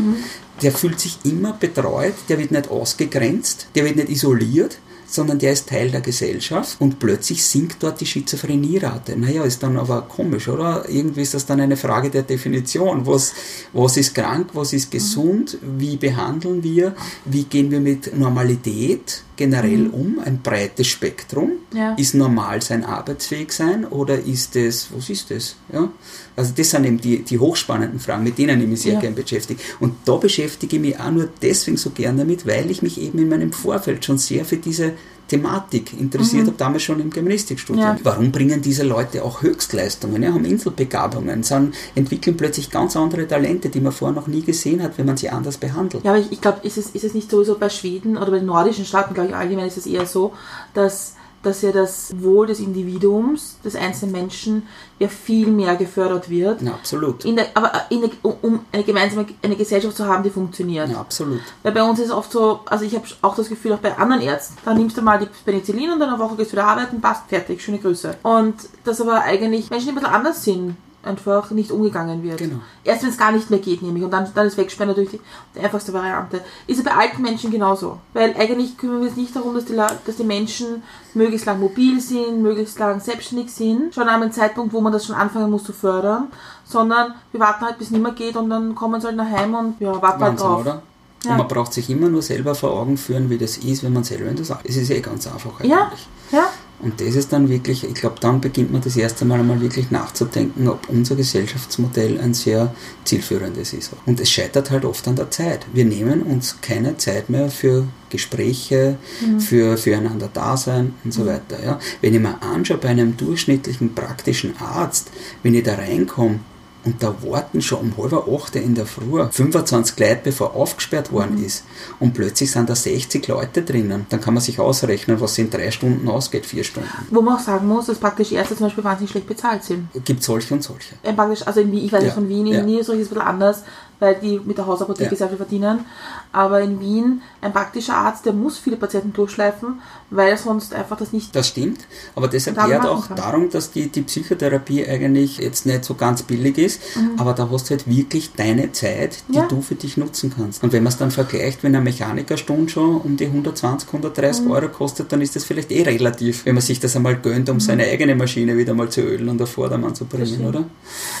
Der fühlt sich immer betreut, der wird nicht ausgegrenzt, der wird nicht isoliert, sondern der ist Teil der Gesellschaft und plötzlich sinkt dort die Schizophrenie-Rate. Naja, ist dann aber komisch, oder? Irgendwie ist das dann eine Frage der Definition. Was, was ist krank, was ist gesund, wie behandeln wir, wie gehen wir mit Normalität generell um, ein breites Spektrum. Ja. Ist normal sein arbeitsfähig sein oder ist es, was ist das? Ja? Also das sind eben die, die hochspannenden Fragen, mit denen ich mich sehr Ja. gern beschäftige. Und da beschäftige ich mich auch nur deswegen so gern damit, weil ich mich eben in meinem Vorfeld schon sehr für diese Thematik interessiert habe, damals schon im Germanistikstudium. Ja. Warum bringen diese Leute auch Höchstleistungen, ja, haben Inselbegabungen, sind, entwickeln plötzlich ganz andere Talente, die man vorher noch nie gesehen hat, wenn man sie anders behandelt. Ja, aber ich, ich glaube, ist es, ist es nicht sowieso bei Schweden oder bei den nordischen Staaten, glaube ich, allgemein ist es eher so, dass, dass ja das Wohl des Individuums, des einzelnen Menschen, ja viel mehr gefördert wird. Ja, absolut. In der, aber in der, um- eine gemeinsame eine Gesellschaft zu haben, die funktioniert. Ja, absolut. Weil bei uns ist es oft so, also ich habe auch das Gefühl, auch bei anderen Ärzten, da nimmst du mal die Penicillin und dann eine Woche gehst du wieder arbeiten, passt, fertig, schöne Grüße. Und dass aber eigentlich Menschen, die ein bisschen anders sind, einfach nicht umgegangen wird. Genau. Erst wenn es gar nicht mehr geht, nämlich. Und dann, dann ist Wegsperren natürlich die, die einfachste Variante. Ist ja bei alten Menschen genauso. Weil eigentlich kümmern wir uns nicht darum, dass die, dass die Menschen möglichst lang mobil sind, möglichst lang selbstständig sind, schon an einem Zeitpunkt, wo man das schon anfangen muss zu fördern, sondern wir warten halt, bis es nicht mehr geht und dann kommen sie halt nach Heim und ja, warten halt Wahnsinn, drauf. oder? Ja. Und man braucht sich immer nur selber vor Augen führen, wie das ist, wenn man selber in das Es ist eh ganz einfach eigentlich. Ja, ja. Und das ist dann wirklich, ich glaube, dann beginnt man das erste Mal einmal wirklich nachzudenken, ob unser Gesellschaftsmodell ein sehr zielführendes ist. Und es scheitert halt oft an der Zeit. Wir nehmen uns keine Zeit mehr für Gespräche, für füreinander Dasein und so weiter. Ja. Wenn ich mir anschaue bei einem durchschnittlichen praktischen Arzt, wenn ich da reinkomme, und da warten schon um halb acht in der Früh 25 Leute, bevor aufgesperrt worden ist. Und plötzlich sind da 60 Leute drinnen. Dann kann man sich ausrechnen, was in drei Stunden ausgeht, vier Stunden. Wo man auch sagen muss, dass praktisch Ärzte zum Beispiel wahnsinnig schlecht bezahlt sind. Gibt solche und solche. Äh, praktisch, also in ich weiß Ja, nicht von Wien, in ja. Niederösterreich ist es ein bisschen anders, weil die mit der Hausapotheke Ja. sehr viel verdienen. Aber in Wien, ein praktischer Arzt, der muss viele Patienten durchschleifen, weil er sonst einfach das nicht. Das stimmt, aber das erklärt dann auch kann. darum, dass die, die Psychotherapie eigentlich jetzt nicht so ganz billig ist, aber da hast du halt wirklich deine Zeit, die Mhm. Ja. du für dich nutzen kannst. Und wenn man es dann vergleicht, wenn eine Mechanikerstunde schon um die 120, 130 Mhm. Euro kostet, dann ist das vielleicht eh relativ, wenn man sich das einmal gönnt, Mhm. um seine eigene Maschine wieder mal zu ölen und auf Vordermann zu bringen, oder?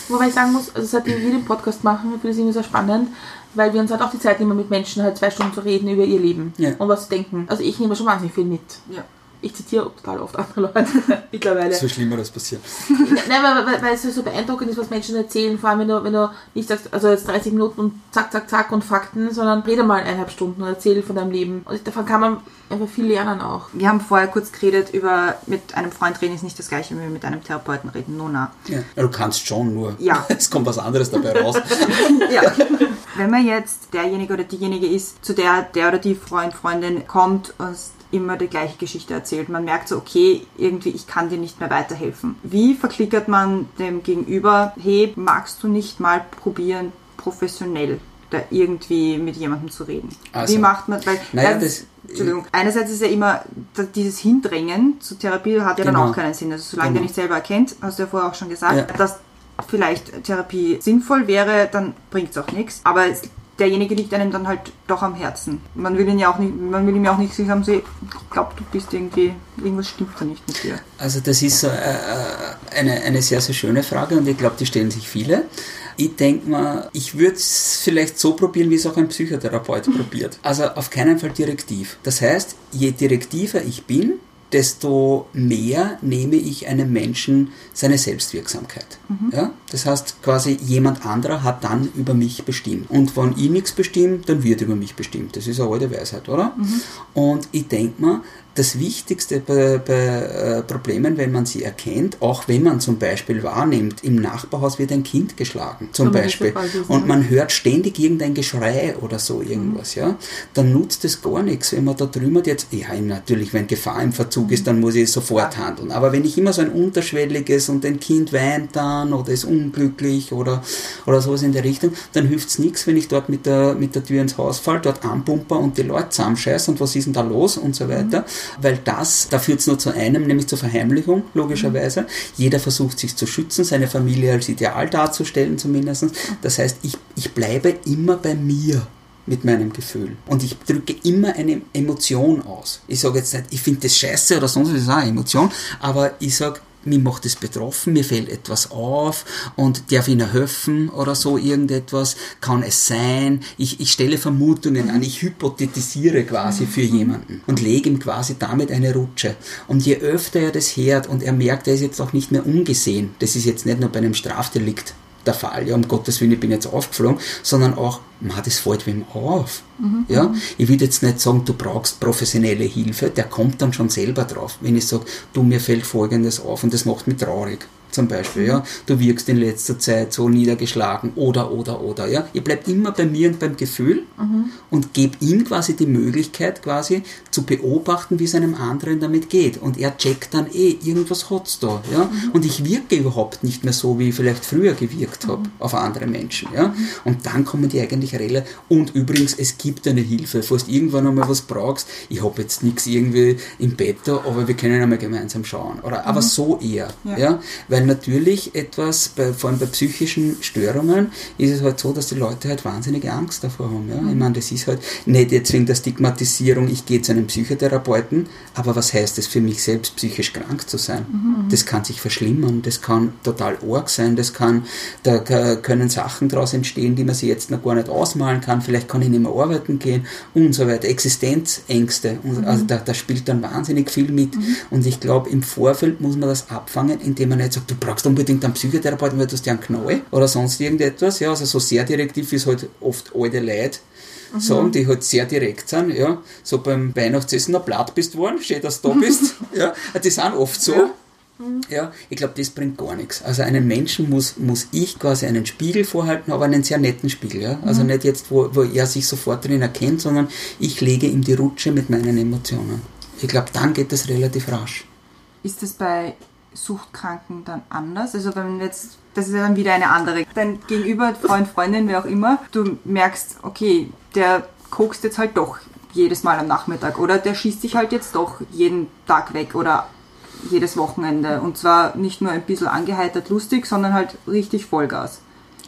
Wobei ich sagen muss, also seitdem wir den Podcast machen, finde ich es irgendwie sehr spannend, weil wir uns halt auch die Zeit nehmen, mit Menschen halt zwei Stunden zu reden über ihr Leben Ja. und was sie denken. Also ich nehme schon wahnsinnig viel mit. Ja. Ich zitiere total oft andere Leute mittlerweile. So Schlimmeres passiert. Nein, weil, weil, weil es so beeindruckend ist, was Menschen erzählen, vor allem wenn du, wenn du nicht sagst, also jetzt 30 Minuten und zack, zack, zack und Fakten, sondern rede mal eineinhalb Stunden und erzähle von deinem Leben. Und davon kann man einfach viel lernen auch. Wir haben vorher kurz geredet über, mit einem Freund reden ist nicht das gleiche wie mit einem Therapeuten reden. Nona. Ja. Ja, Du kannst schon, nur Ja. es kommt was anderes dabei raus. Ja. Wenn man jetzt derjenige oder diejenige ist, zu der der oder die Freund, Freundin kommt und immer die gleiche Geschichte erzählt. Man merkt so, okay, irgendwie, ich kann dir nicht mehr weiterhelfen. Wie verklickert man dem Gegenüber, hey, magst du nicht mal probieren, professionell da irgendwie mit jemandem zu reden. Also, Wie macht man, weil, naja, erstens- das- Entschuldigung, einerseits ist ja immer dieses Hindrängen zur Therapie hat ja dann Genau. auch keinen Sinn. Also solange Genau. der nicht selber erkennt, hast du ja vorher auch schon gesagt, Ja. dass vielleicht Therapie sinnvoll wäre, dann bringt es auch nichts. Aber es, derjenige liegt einem dann halt doch am Herzen. Man will ihn ja auch nicht, man will ihm ja auch nicht sagen, ich glaube, du bist irgendwie, irgendwas stimmt da nicht mit dir. Also das ist äh, äh, eine, eine sehr, sehr schöne Frage und ich glaube, die stellen sich viele. Ich denke mal, ich würde es vielleicht so probieren, wie es auch ein Psychotherapeut probiert. Also auf keinen Fall direktiv. Das heißt, je direktiver ich bin, desto mehr nehme ich einem Menschen seine Selbstwirksamkeit. Ja? Das heißt, quasi jemand anderer hat dann über mich bestimmt. Und wenn ich nichts bestimmt, dann wird über mich bestimmt. Das ist eine alte Weisheit, oder? Und ich denke mal, das Wichtigste bei, bei äh, Problemen, wenn man sie erkennt, auch wenn man zum Beispiel wahrnimmt, im Nachbarhaus wird ein Kind geschlagen, zum das Beispiel, und man hört ständig irgendein Geschrei oder so irgendwas, ja, dann nutzt es gar nichts, wenn man da drüber jetzt, ja, natürlich, wenn Gefahr im Verzug ist, dann muss ich sofort handeln, aber wenn ich immer so ein unterschwelliges und ein Kind weint dann oder ist unglücklich oder, oder sowas in der Richtung, dann hilft es nichts, wenn ich dort mit der, mit der Tür ins Haus fall, dort anpumper und die Leute zusammenscheißen und was ist denn da los und so weiter, weil das, da führt es nur zu einem, nämlich zur Verheimlichung, logischerweise. Jeder versucht sich zu schützen, seine Familie als Ideal darzustellen zumindest. Das heißt, ich, ich bleibe immer bei mir mit meinem Gefühl. Und ich drücke immer eine Emotion aus. Ich sage jetzt nicht, ich finde das scheiße oder sonst was, das ist auch eine Emotion, aber ich sage, mir macht es betroffen, mir fällt etwas auf und darf ihnen helfen oder so irgendetwas, kann es sein, ich, ich stelle Vermutungen an, ich hypothetisiere quasi für jemanden und lege ihm quasi damit eine Rutsche. Und je öfter er das hört und er merkt, er ist jetzt auch nicht mehr ungesehen, das ist jetzt nicht nur bei einem Strafdelikt der Fall, ja, um Gottes Willen, ich bin jetzt aufgeflogen, sondern auch, man, das fällt wem auf. Ja, ich will jetzt nicht sagen, du brauchst professionelle Hilfe, der kommt dann schon selber drauf. Wenn ich sage, du, mir fällt Folgendes auf und das macht mich traurig. Zum Beispiel, ja, du wirkst in letzter Zeit so niedergeschlagen oder, oder, oder, ja. Ich bleib immer bei mir und beim Gefühl und gebe ihm quasi die Möglichkeit, quasi zu beobachten, wie es einem anderen damit geht. Und er checkt dann eh, irgendwas hat's da, ja. Und ich wirke überhaupt nicht mehr so, wie ich vielleicht früher gewirkt habe auf andere Menschen, ja. Und dann kommen die eigentlich Relle. Und übrigens, es gibt eine Hilfe, falls du irgendwann einmal was brauchst. Ich habe jetzt nichts irgendwie im Bett da, aber wir können einmal gemeinsam schauen. Oder, aber so eher, Ja. ja. Weil natürlich etwas, bei, vor allem bei psychischen Störungen, ist es halt so, dass die Leute halt wahnsinnige Angst davor haben. Ja? Ich meine, das ist halt nicht jetzt wegen der Stigmatisierung, ich gehe zu einem Psychotherapeuten, aber was heißt es für mich selbst, psychisch krank zu sein? Das kann sich verschlimmern, das kann total arg sein, das kann, da können Sachen daraus entstehen, die man sich jetzt noch gar nicht ausmalen kann, vielleicht kann ich nicht mehr arbeiten gehen und so weiter. Existenzängste, und, also da, da spielt dann wahnsinnig viel mit. Und ich glaube, im Vorfeld muss man das abfangen, indem man nicht sagt, du brauchst unbedingt einen Psychotherapeuten, weil du hast ja einen Knall oder sonst irgendetwas. Ja, also so sehr direktiv ist halt oft alte Leute sagen, die halt sehr direkt sind, ja. So beim Weihnachtsessen noch blatt bist worden, schön, dass du da bist. ja, die sind oft so. Ja, ich glaube, das bringt gar nichts. Also einen Menschen muss, muss ich quasi einen Spiegel vorhalten, aber einen sehr netten Spiegel. Ja? Also nicht jetzt, wo, wo er sich sofort drin erkennt, sondern ich lege ihm die Rutsche mit meinen Emotionen. Ich glaube, dann geht das relativ rasch. Ist das bei Suchtkranken dann anders? Also wenn jetzt, das ist ja dann wieder eine andere. Dein Gegenüber, Freund, Freundin, wer auch immer, du merkst, okay, der kokst jetzt halt doch jedes Mal am Nachmittag oder der schießt sich halt jetzt doch jeden Tag weg oder jedes Wochenende und zwar nicht nur ein bisschen angeheitert lustig, sondern halt richtig Vollgas.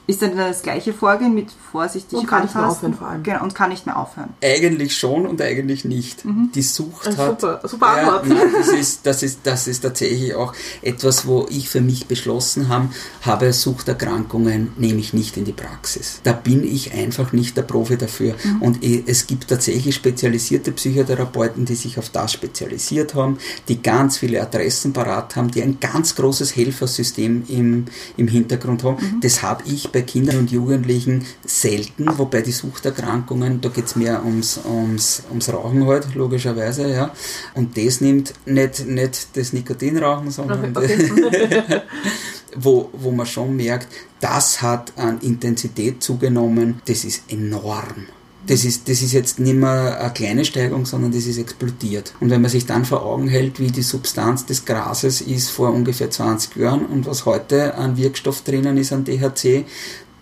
Ist dann das gleiche Vorgehen mit vorsichtig Und kann nicht mehr aufhören vor allem. Genau, und kann nicht mehr aufhören. Eigentlich schon und eigentlich nicht. Die Sucht Äh, hat. super, super ja, Antwort. nein, das, ist, das, ist, das ist tatsächlich auch etwas, wo ich für mich beschlossen habe, habe Suchterkrankungen nehme ich nicht in die Praxis. Da bin ich einfach nicht der Profi dafür. Und eh, es gibt tatsächlich spezialisierte Psychotherapeuten, die sich auf das spezialisiert haben, die ganz viele Adressen parat haben, die ein ganz großes Helfersystem im, im Hintergrund haben. Das habe ich bei Kindern und Jugendlichen selten, wobei die Suchterkrankungen, da geht es mehr ums, ums, ums Rauchen halt, logischerweise, ja. Und das nimmt nicht, nicht das Nikotinrauchen, sondern wo, wo man schon merkt, das hat an Intensität zugenommen, das ist enorm. Das ist, das ist jetzt nicht mehr eine kleine Steigerung, sondern das ist explodiert. Und wenn man sich dann vor Augen hält, wie die Substanz des Grases ist vor ungefähr 20 Jahren und was heute an Wirkstoff drinnen ist an THC,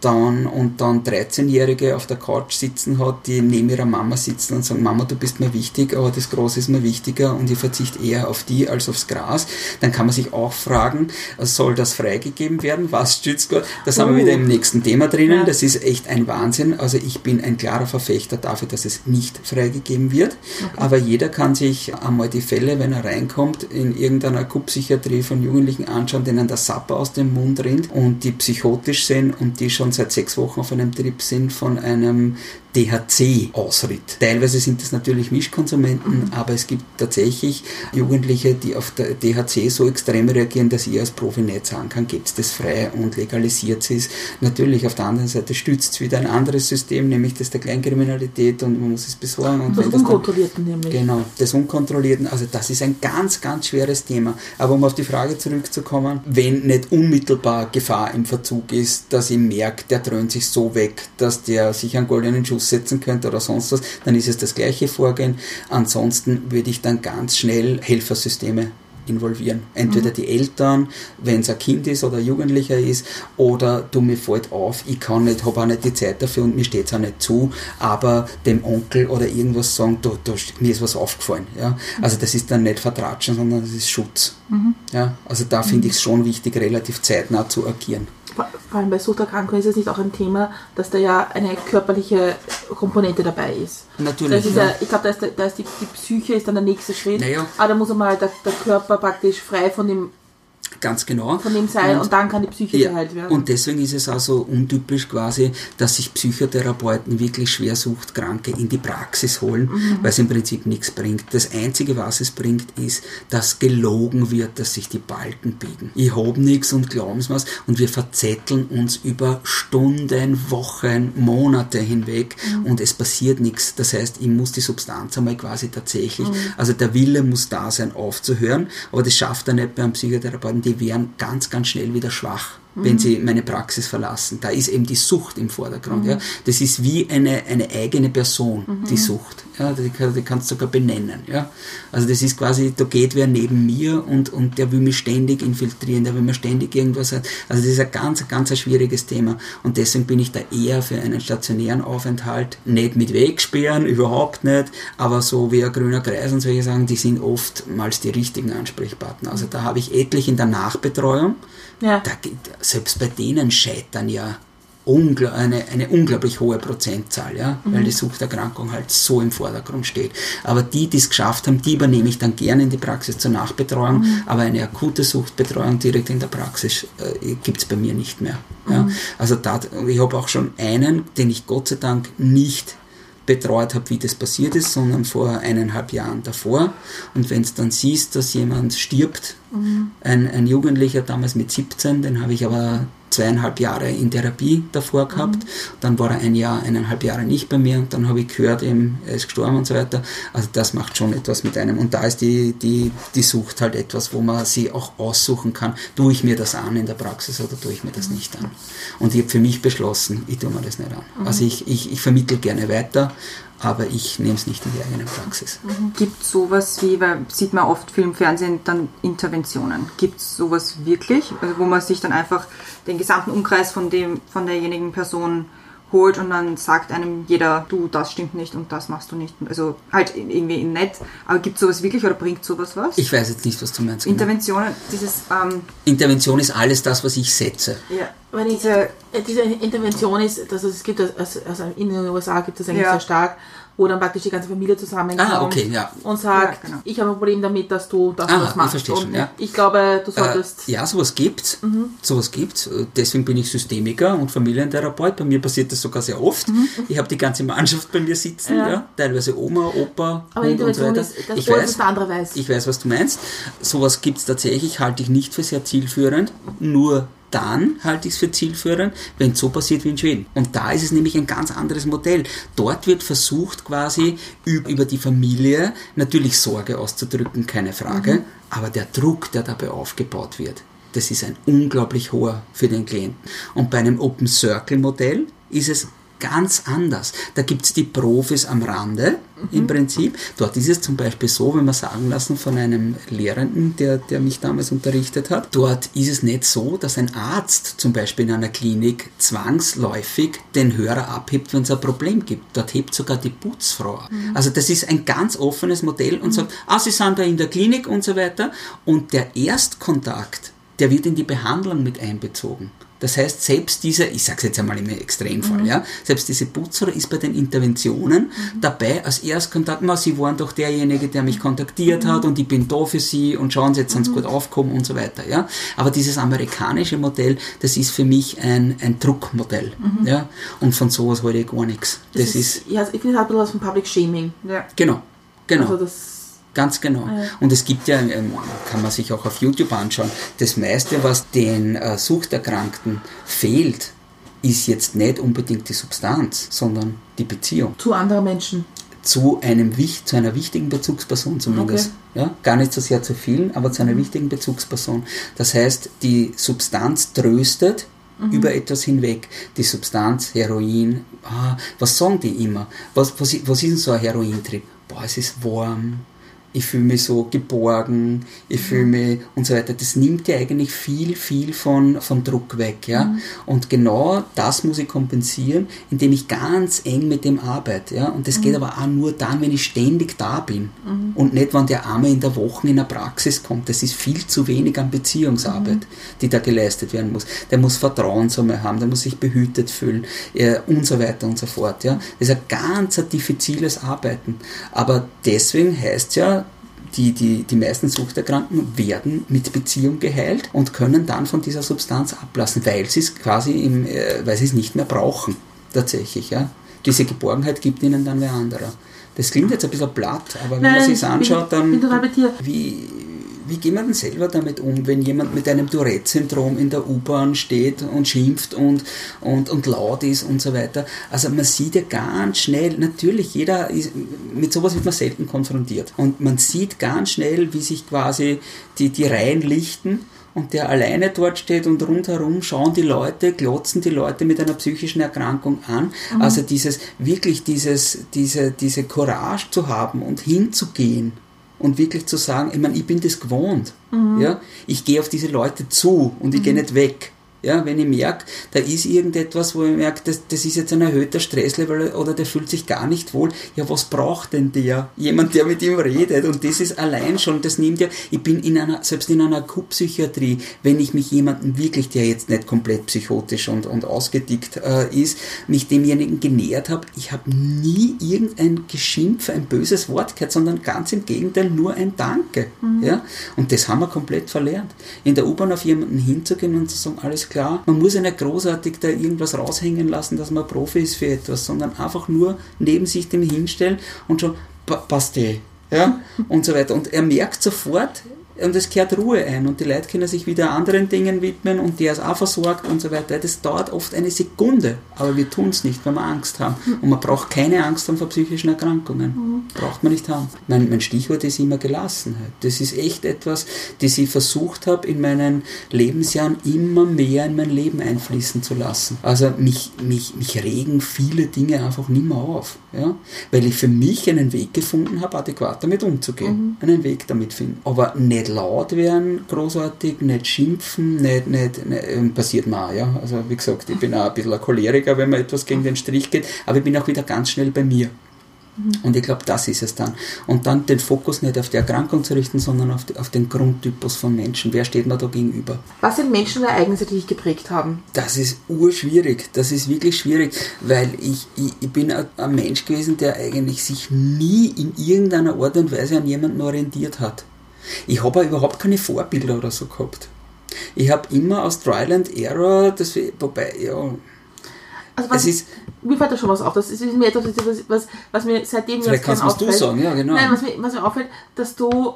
dann und dann 13-Jährige auf der Couch sitzen hat, die neben ihrer Mama sitzen und sagen, Mama, du bist mir wichtig, aber das Große ist mir wichtiger und ich verzichte eher auf die als aufs Gras, dann kann man sich auch fragen, soll das freigegeben werden? Was stützt Gott? Das haben wir Uh. wieder im nächsten Thema drinnen. Ja. Das ist echt ein Wahnsinn. Also ich bin ein klarer Verfechter dafür, dass es nicht freigegeben wird. Aber jeder kann sich einmal die Fälle, wenn er reinkommt, in irgendeiner Kuppsychiatrie von Jugendlichen anschauen, denen der Sapper aus dem Mund rinnt und die psychotisch sind und die schon seit sechs Wochen auf einem Trip sind von einem DHC-Ausritt. Teilweise sind das natürlich Mischkonsumenten, aber es gibt tatsächlich Jugendliche, die auf der DHC so extrem reagieren, dass ich als Profi nicht sagen kann, gibt es das frei und legalisiert es. Natürlich, auf der anderen Seite stützt es wieder ein anderes System, nämlich das der Kleinkriminalität und man muss es besorgen. Und Das wenn das dann, Unkontrollierten nämlich. Genau, des Unkontrollierten. Also das ist ein ganz, ganz schweres Thema. Aber um auf die Frage zurückzukommen, wenn nicht unmittelbar Gefahr im Verzug ist, dass ich merke, der dröhnt sich so weg, dass der sich einen goldenen Schuss setzen könnte oder sonst was, dann ist es das gleiche Vorgehen. Ansonsten würde ich dann ganz schnell Helfersysteme involvieren. Entweder die Eltern, wenn es ein Kind ist oder ein Jugendlicher ist, oder du mir fällt auf, ich kann nicht, habe auch nicht die Zeit dafür und mir steht es auch nicht zu, aber dem Onkel oder irgendwas sagen, du, du, mir ist was aufgefallen. Ja? Also das ist dann nicht Vertratschen, sondern das ist Schutz. Ja? Also da finde ich es schon wichtig, relativ zeitnah zu agieren. Vor allem bei Suchterkrankungen ist es nicht auch ein Thema, dass da ja eine körperliche Komponente dabei ist. Natürlich, ist ja. ja, ich glaube, da ist, da ist die, die Psyche ist dann der nächste Schritt. Naja. Aber da muss einmal der, der Körper praktisch frei von dem, Ganz genau. von dem sein und, dann kann die Psyche Ja, geheilt werden. und deswegen ist es auch so untypisch quasi, dass sich Psychotherapeuten wirklich Schwersuchtkranke in die Praxis holen, Mhm. weil es im Prinzip nichts bringt. Das Einzige, was es bringt, ist, dass gelogen wird, dass sich die Balken biegen. Ich hab nichts und glauben's mir's und wir verzetteln uns über Stunden, Wochen, Monate hinweg Mhm. und es passiert nichts. Das heißt, ich muss die Substanz einmal quasi tatsächlich, Mhm. also der Wille muss da sein, aufzuhören, aber das schafft er nicht beim Psychotherapeuten. Die werden ganz, ganz schnell wieder schwach, wenn sie meine Praxis verlassen. Da ist eben die Sucht im Vordergrund. Ja. Das ist wie eine, eine eigene Person, die Sucht. Ja, die, die kannst du sogar benennen. Ja. Also das ist quasi, da geht wer neben mir und, und der will mich ständig infiltrieren, der will mir ständig irgendwas. Also das ist ein ganz, ganz ein schwieriges Thema. Und deswegen bin ich da eher für einen stationären Aufenthalt, nicht mit Wegsperren, überhaupt nicht, aber so wie ein grüner Kreis und solche Sachen, die sind oftmals die richtigen Ansprechpartner. Also da habe ich etlich in der Nachbetreuung, ja. da selbst bei denen scheitern ja eine, eine unglaublich hohe Prozentzahl, ja, weil die Suchterkrankung halt so im Vordergrund steht. Aber die, die es geschafft haben, die übernehme ich dann gerne in die Praxis zur Nachbetreuung, aber eine akute Suchtbetreuung direkt in der Praxis äh, gibt es bei mir nicht mehr. Ja. Also da, ich habe auch schon einen, den ich Gott sei Dank nicht betreut habe, wie das passiert ist, sondern vor eineinhalb Jahren davor. Und wenn es dann siehst, dass jemand stirbt, ein, ein Jugendlicher damals mit 17, den habe ich aber zweieinhalb Jahre in Therapie davor gehabt. Dann war er ein Jahr, eineinhalb Jahre nicht bei mir und dann habe ich gehört, eben, er ist gestorben und so weiter. Also das macht schon etwas mit einem. Und da ist die, die, die Sucht halt etwas, wo man sie auch aussuchen kann, tue ich mir das an in der Praxis oder tue ich mir das nicht an. Und ich habe für mich beschlossen, ich tue mir das nicht an. Also ich, ich, ich vermittle gerne weiter, aber ich nehme es nicht in die eigene Praxis. Gibt sowas wie, weil sieht man oft Film, Fernsehen, dann Interventionen. Gibt es sowas wirklich, wo man sich dann einfach den gesamten Umkreis von dem, von derjenigen Person holt und dann sagt einem jeder, du, das stimmt nicht und das machst du nicht. Also halt irgendwie nett. Aber gibt es sowas wirklich oder bringt sowas was? Ich weiß jetzt nicht, was du meinst. genau. Interventionen, dieses, ähm, Intervention ist alles das, was ich setze. ja, Wenn ich, diese, äh, diese Intervention ist, dass es gibt, das- also, also in den USA gibt es eigentlich Ja. sehr stark, wo dann praktisch die ganze Familie zusammenkommt Ah, okay, ja. und sagt, Ja, genau. ich habe ein Problem damit, dass du das Ah, ich machst. verstehe und schon, ja. Ich glaube, du Äh, solltest... ja, sowas gibt's. Sowas gibt's. Äh, Deswegen bin ich Systemiker und Familientherapeut. Bei mir passiert das sogar sehr oft. Ich habe die ganze Mannschaft bei mir sitzen, ja. Ja. teilweise Oma, Opa aber und, und so Intervention weiter. ist, das ich weiß, ist der andere weiß. ich weiß, was du meinst. Sowas gibt's tatsächlich, halte ich nicht für sehr zielführend. Nur dann halte ich es für zielführend, wenn es so passiert wie in Schweden. Und da ist es nämlich ein ganz anderes Modell. Dort wird versucht quasi üb- über die Familie natürlich Sorge auszudrücken, keine Frage, aber der Druck, der dabei aufgebaut wird, das ist ein unglaublich hoher für den Klienten. Und bei einem Open Circle Modell ist es ganz anders. Da gibt es die Profis am Rande im Prinzip. Dort ist es zum Beispiel so, wenn wir sagen lassen von einem Lehrenden, der, der mich damals unterrichtet hat, dort ist es nicht so, dass ein Arzt zum Beispiel in einer Klinik zwangsläufig den Hörer abhebt, wenn es ein Problem gibt. Dort hebt sogar die Putzfrau ab. Also das ist ein ganz offenes Modell und sagt, ah, Sie sind da in der Klinik und so weiter. Und der Erstkontakt, der wird in die Behandlung mit einbezogen. Das heißt, selbst dieser, ich sage es jetzt einmal im Extremfall, ja, selbst diese Putzerer ist bei den Interventionen dabei als Erstkontakt, na, Sie waren doch derjenige, der mich kontaktiert hat und ich bin da für Sie und schauen Sie, jetzt sind Sie gut aufgekommen und so weiter. Ja. Aber dieses amerikanische Modell, das ist für mich ein, ein Druckmodell. Ja. Und von sowas ich gar nichts. Das, ist, ja, ich finde, es hat ein bisschen was von Public Shaming. Ja. genau, genau. Also das, Ganz genau. Ja. Und es gibt ja, ähm, kann man sich auch auf YouTube anschauen, das meiste, was den äh, Suchterkrankten fehlt, ist jetzt nicht unbedingt die Substanz, sondern die Beziehung zu anderen Menschen. zu einem zu einer wichtigen Bezugsperson zumindest. Ja, gar nicht so sehr zu vielen, aber zu einer wichtigen Bezugsperson. Das heißt, die Substanz tröstet über etwas hinweg. Die Substanz, Heroin, ah, was sagen die immer? Was, was, was ist denn so ein Herointrip? Boah, es ist warm, ich fühle mich so geborgen, ich fühle mich und so weiter. Das nimmt ja eigentlich viel, viel von, von Druck weg. Ja? Und genau das muss ich kompensieren, indem ich ganz eng mit dem arbeite. Ja? Und das geht aber auch nur dann, wenn ich ständig da bin. Und nicht, wenn der einmal in der Woche in der Praxis kommt. Das ist viel zu wenig an Beziehungsarbeit, die da geleistet werden muss. Der muss Vertrauen zu mir haben, der muss sich behütet fühlen äh, und so weiter und so fort. Ja? Das ist ein ganz ein diffiziles Arbeiten. Aber deswegen heißt ja, die, die, die meisten Suchterkrankten werden mit Beziehung geheilt und können dann von dieser Substanz ablassen, weil sie es quasi im, äh, weil sie es nicht mehr brauchen. Tatsächlich, ja. Diese Geborgenheit gibt ihnen dann wer anderer. Das klingt jetzt ein bisschen platt, aber wenn man Nein, sich ich bin- anschaut, dann wie, wie geht man denn selber damit um, wenn jemand mit einem Tourette-Syndrom in der U-Bahn steht und schimpft und, und, und laut ist und so weiter? Also man sieht ja ganz schnell, natürlich, jeder ist, mit sowas wird man selten konfrontiert. Und man sieht ganz schnell, wie sich quasi die, die Reihen lichten und der alleine dort steht und rundherum schauen die Leute, glotzen die Leute mit einer psychischen Erkrankung an. Also dieses, wirklich dieses, diese, diese Courage zu haben und hinzugehen und wirklich zu sagen, ich meine, ich bin das gewohnt. Ja? Ich gehe auf diese Leute zu und ich gehe nicht weg. Ja, wenn ich merke, da ist irgendetwas, wo ich merke, das, das ist jetzt ein erhöhter Stresslevel oder der fühlt sich gar nicht wohl, ja, was braucht denn der? Jemand, der mit ihm redet. Und das ist allein schon, das nimmt ja, ich bin in einer, selbst in einer Akutpsychiatrie, wenn ich mich jemanden wirklich, der jetzt nicht komplett psychotisch und, und ausgedickt äh, ist, mich demjenigen genähert habe, ich habe nie irgendein Geschimpf, ein böses Wort gehört, sondern ganz im Gegenteil nur ein Danke. Ja? Und das haben wir komplett verlernt. In der U-Bahn auf jemanden hinzugehen und zu sagen, alles klar, man muss ja nicht großartig da irgendwas raushängen lassen, dass man Profi ist für etwas, sondern einfach nur neben sich dem hinstellen und schon, pa- passt eh. Ja? Und so weiter. Und er merkt sofort, und es kehrt Ruhe ein und die Leute können sich wieder anderen Dingen widmen und der ist auch versorgt und so weiter. Das dauert oft eine Sekunde, aber wir tun es nicht, weil wir Angst haben. Und man braucht keine Angst haben vor psychischen Erkrankungen. Braucht man nicht haben. Mein, mein Stichwort ist immer Gelassenheit. Das ist echt etwas, das ich versucht habe, in meinen Lebensjahren immer mehr in mein Leben einfließen zu lassen. Also mich, mich, mich regen viele Dinge einfach nicht mehr auf. Ja? Weil ich für mich einen Weg gefunden habe, adäquat damit umzugehen. Einen Weg damit finden. Aber nicht laut werden, großartig, nicht schimpfen, nicht, nicht, nicht ähm, passiert mir auch, ja. Also wie gesagt, ich bin auch ein bisschen ein Choleriker, wenn mir etwas gegen den Strich geht, aber ich bin auch wieder ganz schnell bei mir. Und ich glaube, das ist es dann. Und dann den Fokus nicht auf die Erkrankung zu richten, sondern auf, die, auf den Grundtypus von Menschen. Wer steht mir da gegenüber? Was sind Menschen und Ereignisse, die dich geprägt haben? Das ist urschwierig. Das ist wirklich schwierig, weil ich, ich, ich bin ein, ein Mensch gewesen, der eigentlich sich nie in irgendeiner Art und Weise an jemanden orientiert hat. Ich habe überhaupt keine Vorbilder oder so gehabt. Ich habe immer aus Trial and Error, das, wobei, ja, Also was, es ist, mir fällt da schon was auf. Das ist mir etwas, was, was, mir seitdem vielleicht jetzt kannst kein du auffällt. sagen, ja genau. Nein, was mir, was mir auffällt, dass du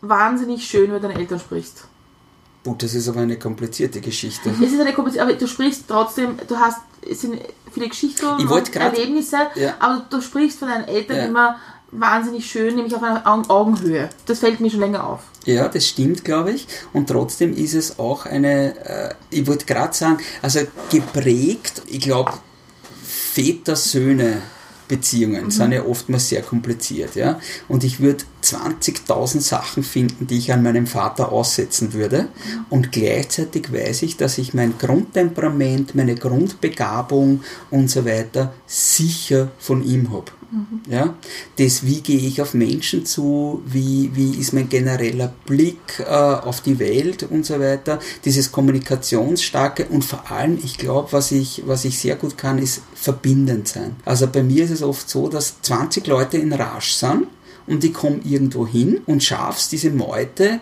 wahnsinnig schön mit deinen Eltern sprichst. Gut, das ist aber eine komplizierte Geschichte. Es ist eine komplizierte, aber du sprichst trotzdem, du hast, es sind viele Geschichten Ich und grad- Erlebnisse, Ja. aber du sprichst von deinen Eltern Ja. immer wahnsinnig schön, nämlich auf einer Augen- Augenhöhe. Das fällt mir schon länger auf. Ja, das stimmt, glaube ich. Und trotzdem ist es auch eine, äh, ich wollte gerade sagen, also geprägt, ich glaube, Väter-Söhne Beziehungen sind ja oftmals sehr kompliziert, ja. Und ich würde 20.000 Sachen finden, die ich an meinem Vater aussetzen würde. Und gleichzeitig weiß ich, dass ich mein Grundtemperament, meine Grundbegabung und so weiter sicher von ihm habe. Ja? Das, wie gehe ich auf Menschen zu, wie, wie ist mein genereller Blick äh, auf die Welt und so weiter, dieses Kommunikationsstarke und vor allem, ich glaube, was ich, was ich sehr gut kann, ist verbindend sein. Also bei mir ist es oft so, dass 20 Leute in Rage sind und die kommen irgendwo hin und schaffst diese Meute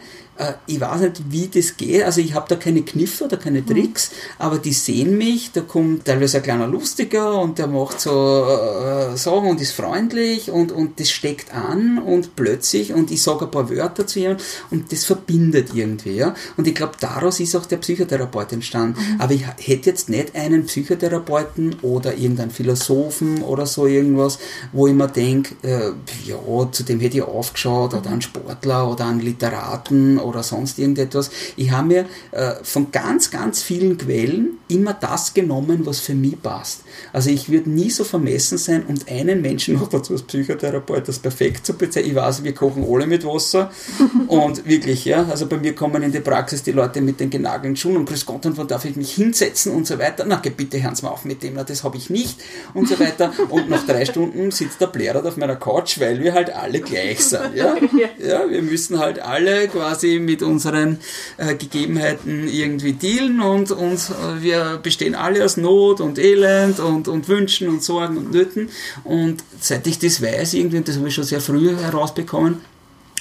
ich weiß nicht, wie das geht. Also ich habe da keine Kniffe oder keine Tricks, aber die sehen mich, da kommt teilweise ein kleiner Lustiger und der macht so äh, Sachen und ist freundlich und, und das steckt an und plötzlich und ich sage ein paar Wörter zu ihm und das verbindet irgendwie. Ja? Und ich glaube, daraus ist auch der Psychotherapeut entstanden. Aber ich hätte jetzt nicht einen Psychotherapeuten oder irgendeinen Philosophen oder so irgendwas, wo ich mir denke, äh, ja, zu dem hätte ich aufgeschaut oder einen Sportler oder einen Literaten oder sonst irgendetwas. Ich habe mir äh, von ganz, ganz vielen Quellen immer das genommen, was für mich passt. Also ich würde nie so vermessen sein und einen Menschen noch dazu als Psychotherapeut das perfekt zu bezeichnen. Ich weiß, wir kochen alle mit Wasser und wirklich, ja, also bei mir kommen in die Praxis die Leute mit den genagelten Schuhen und grüß Gott, und wann darf ich mich hinsetzen und so weiter. Na, bitte, hören Sie mal auf mit dem, na, das habe ich nicht und so weiter. Und nach drei Stunden sitzt der Blärert auf meiner Couch, weil wir halt alle gleich sind, ja. Ja, wir müssen halt alle quasi mit unseren äh, Gegebenheiten irgendwie dealen und, und äh, wir bestehen alle aus Not und Elend und, und Wünschen und Sorgen und Nöten. Und seit ich das weiß, irgendwie, und das habe ich schon sehr früh herausbekommen,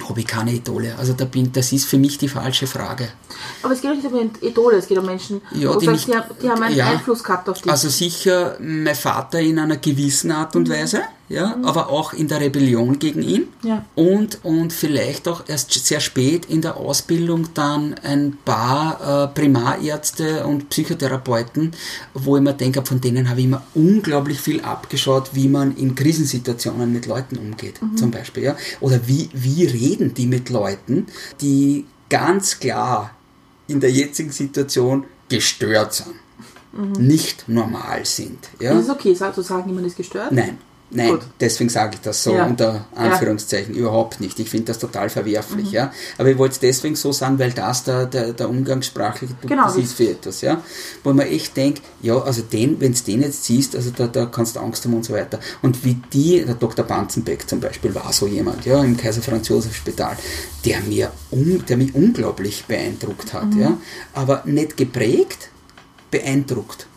habe ich keine Idole. Also da bin, das ist für mich die falsche Frage. Aber es geht nicht um Idole, es geht um Menschen, Ja, die sagst, nicht- die, haben- die haben einen ja. Einfluss gehabt auf dich. Also sicher mein Vater in einer gewissen Art und Weise, ja, aber auch in der Rebellion gegen ihn. Ja. Und, und vielleicht auch erst sehr spät in der Ausbildung dann ein paar äh, Primarärzte und Psychotherapeuten, wo ich mir denke, von denen habe ich immer unglaublich viel abgeschaut, wie man in Krisensituationen mit Leuten umgeht, zum Beispiel. Ja? Oder wie, wie reden die mit Leuten, die ganz klar in der jetzigen Situation gestört sind, nicht normal sind. Ja? Ist es okay, sagen, jemand ist gestört? Nein, nein, Gut. deswegen sage ich das so Ja. unter Anführungszeichen überhaupt nicht. Ich finde das total verwerflich, Mhm. ja. Aber ich wollte es deswegen so sagen, weil das der, der, der umgangssprachliche Genau, das ist für etwas, ja. Wo man echt denkt, ja, also den, wenn du den jetzt siehst, also da, da kannst du Angst haben und so weiter. Und wie die, der Dr. Banzenbeck zum Beispiel war so jemand, ja, im Kaiser Franz Josef Spital, der mir un, der mich unglaublich beeindruckt hat, Mhm. ja. Aber nicht geprägt, beeindruckt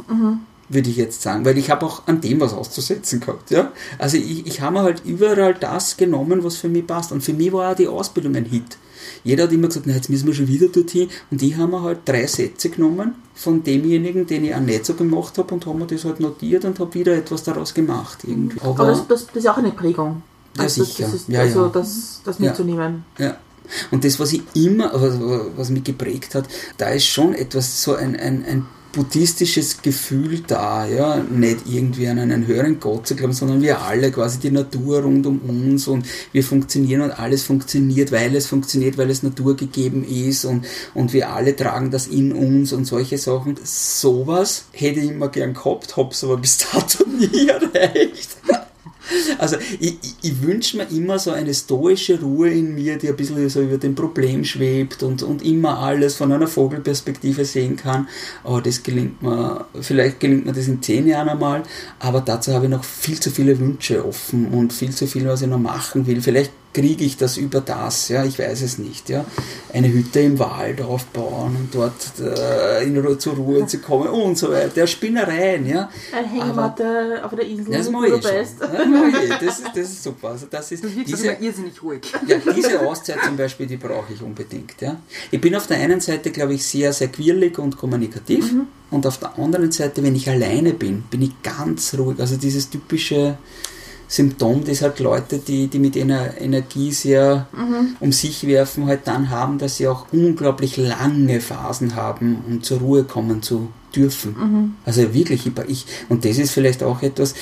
würde ich jetzt sagen, weil ich habe auch an dem was auszusetzen gehabt. Ja? Also ich, ich habe mir halt überall das genommen, was für mich passt. Und für mich war auch die Ausbildung ein Hit. Jeder hat immer gesagt, na, jetzt müssen wir schon wieder dorthin. Und ich habe mir halt drei Sätze genommen von demjenigen, den ich auch nicht so gemacht habe und habe mir das halt notiert und habe wieder etwas daraus gemacht. Irgendwie. Aber, Aber das, das, das ist ja auch eine Prägung. Ja, Also sicher. Das ist, Ja, also ja. das, das mitzunehmen. Ja. Und das, was ich immer, was, was mich geprägt hat, da ist schon etwas, so ein, ein, ein buddhistisches Gefühl da, ja, nicht irgendwie an einen höheren Gott zu glauben, sondern wir alle, quasi die Natur rund um uns und wir funktionieren und alles funktioniert, weil es funktioniert, weil es naturgegeben ist und, und wir alle tragen das in uns und solche Sachen. Sowas hätte ich immer gern gehabt, hab's aber bis dato nie erreicht. Also ich, ich, wünsche mir immer so eine stoische Ruhe in mir, die ein bisschen so über dem Problem schwebt und, und immer alles von einer Vogelperspektive sehen kann. Aber das gelingt mir, vielleicht gelingt mir das in zehn Jahren einmal, aber dazu habe ich noch viel zu viele Wünsche offen und viel zu viel, was ich noch machen will. Vielleicht kriege ich das über das, ja, ich weiß es nicht, ja. Eine Hütte im Wald aufbauen und dort äh, in Ruhe, zur Ruhe zu kommen und so weiter. Spinnereien, ja. Eine Hängematte auf der Insel, das wo mache du ich schon. Ja, das ist, das ist super. Also das ist diese, irrsinnig ruhig. ja, diese Auszeit zum Beispiel, die brauche ich unbedingt. Ja. Ich bin auf der einen Seite, glaube ich, sehr, sehr quirlig und kommunikativ und auf der anderen Seite, wenn ich alleine bin, bin ich ganz ruhig. Also dieses typische Symptom, das halt Leute, die, die mit einer Energie sehr um sich werfen, halt dann haben, dass sie auch unglaublich lange Phasen haben, um zur Ruhe kommen zu dürfen. Also wirklich, ich, ich, und das ist vielleicht auch etwas,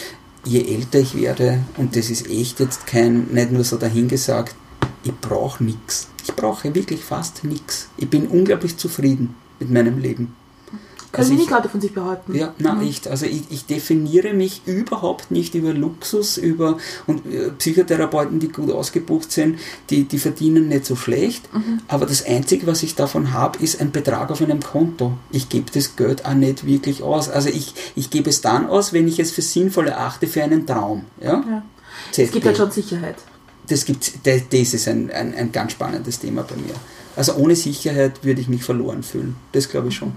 je älter ich werde, und das ist echt jetzt kein, nicht nur so dahingesagt, ich brauche nichts. Ich brauche wirklich fast nichts. Ich bin unglaublich zufrieden mit meinem Leben. Können Also wenig ich- Leute von sich behaupten. Ja, na echt. Also ich, ich definiere mich überhaupt nicht über Luxus, über und äh, Psychotherapeuten, die gut ausgebucht sind, die, die verdienen nicht so schlecht. Aber das Einzige, was ich davon habe, ist ein Betrag auf einem Konto. Ich gebe das Geld auch nicht wirklich aus. Also ich, ich gebe es dann aus, wenn ich es für sinnvoll erachte für einen Traum. Ja? Ja. Es gibt halt schon Sicherheit. das, gibt, das ist ein, ein, ein ganz spannendes Thema bei mir. Also ohne Sicherheit würde ich mich verloren fühlen. Das glaube ich schon.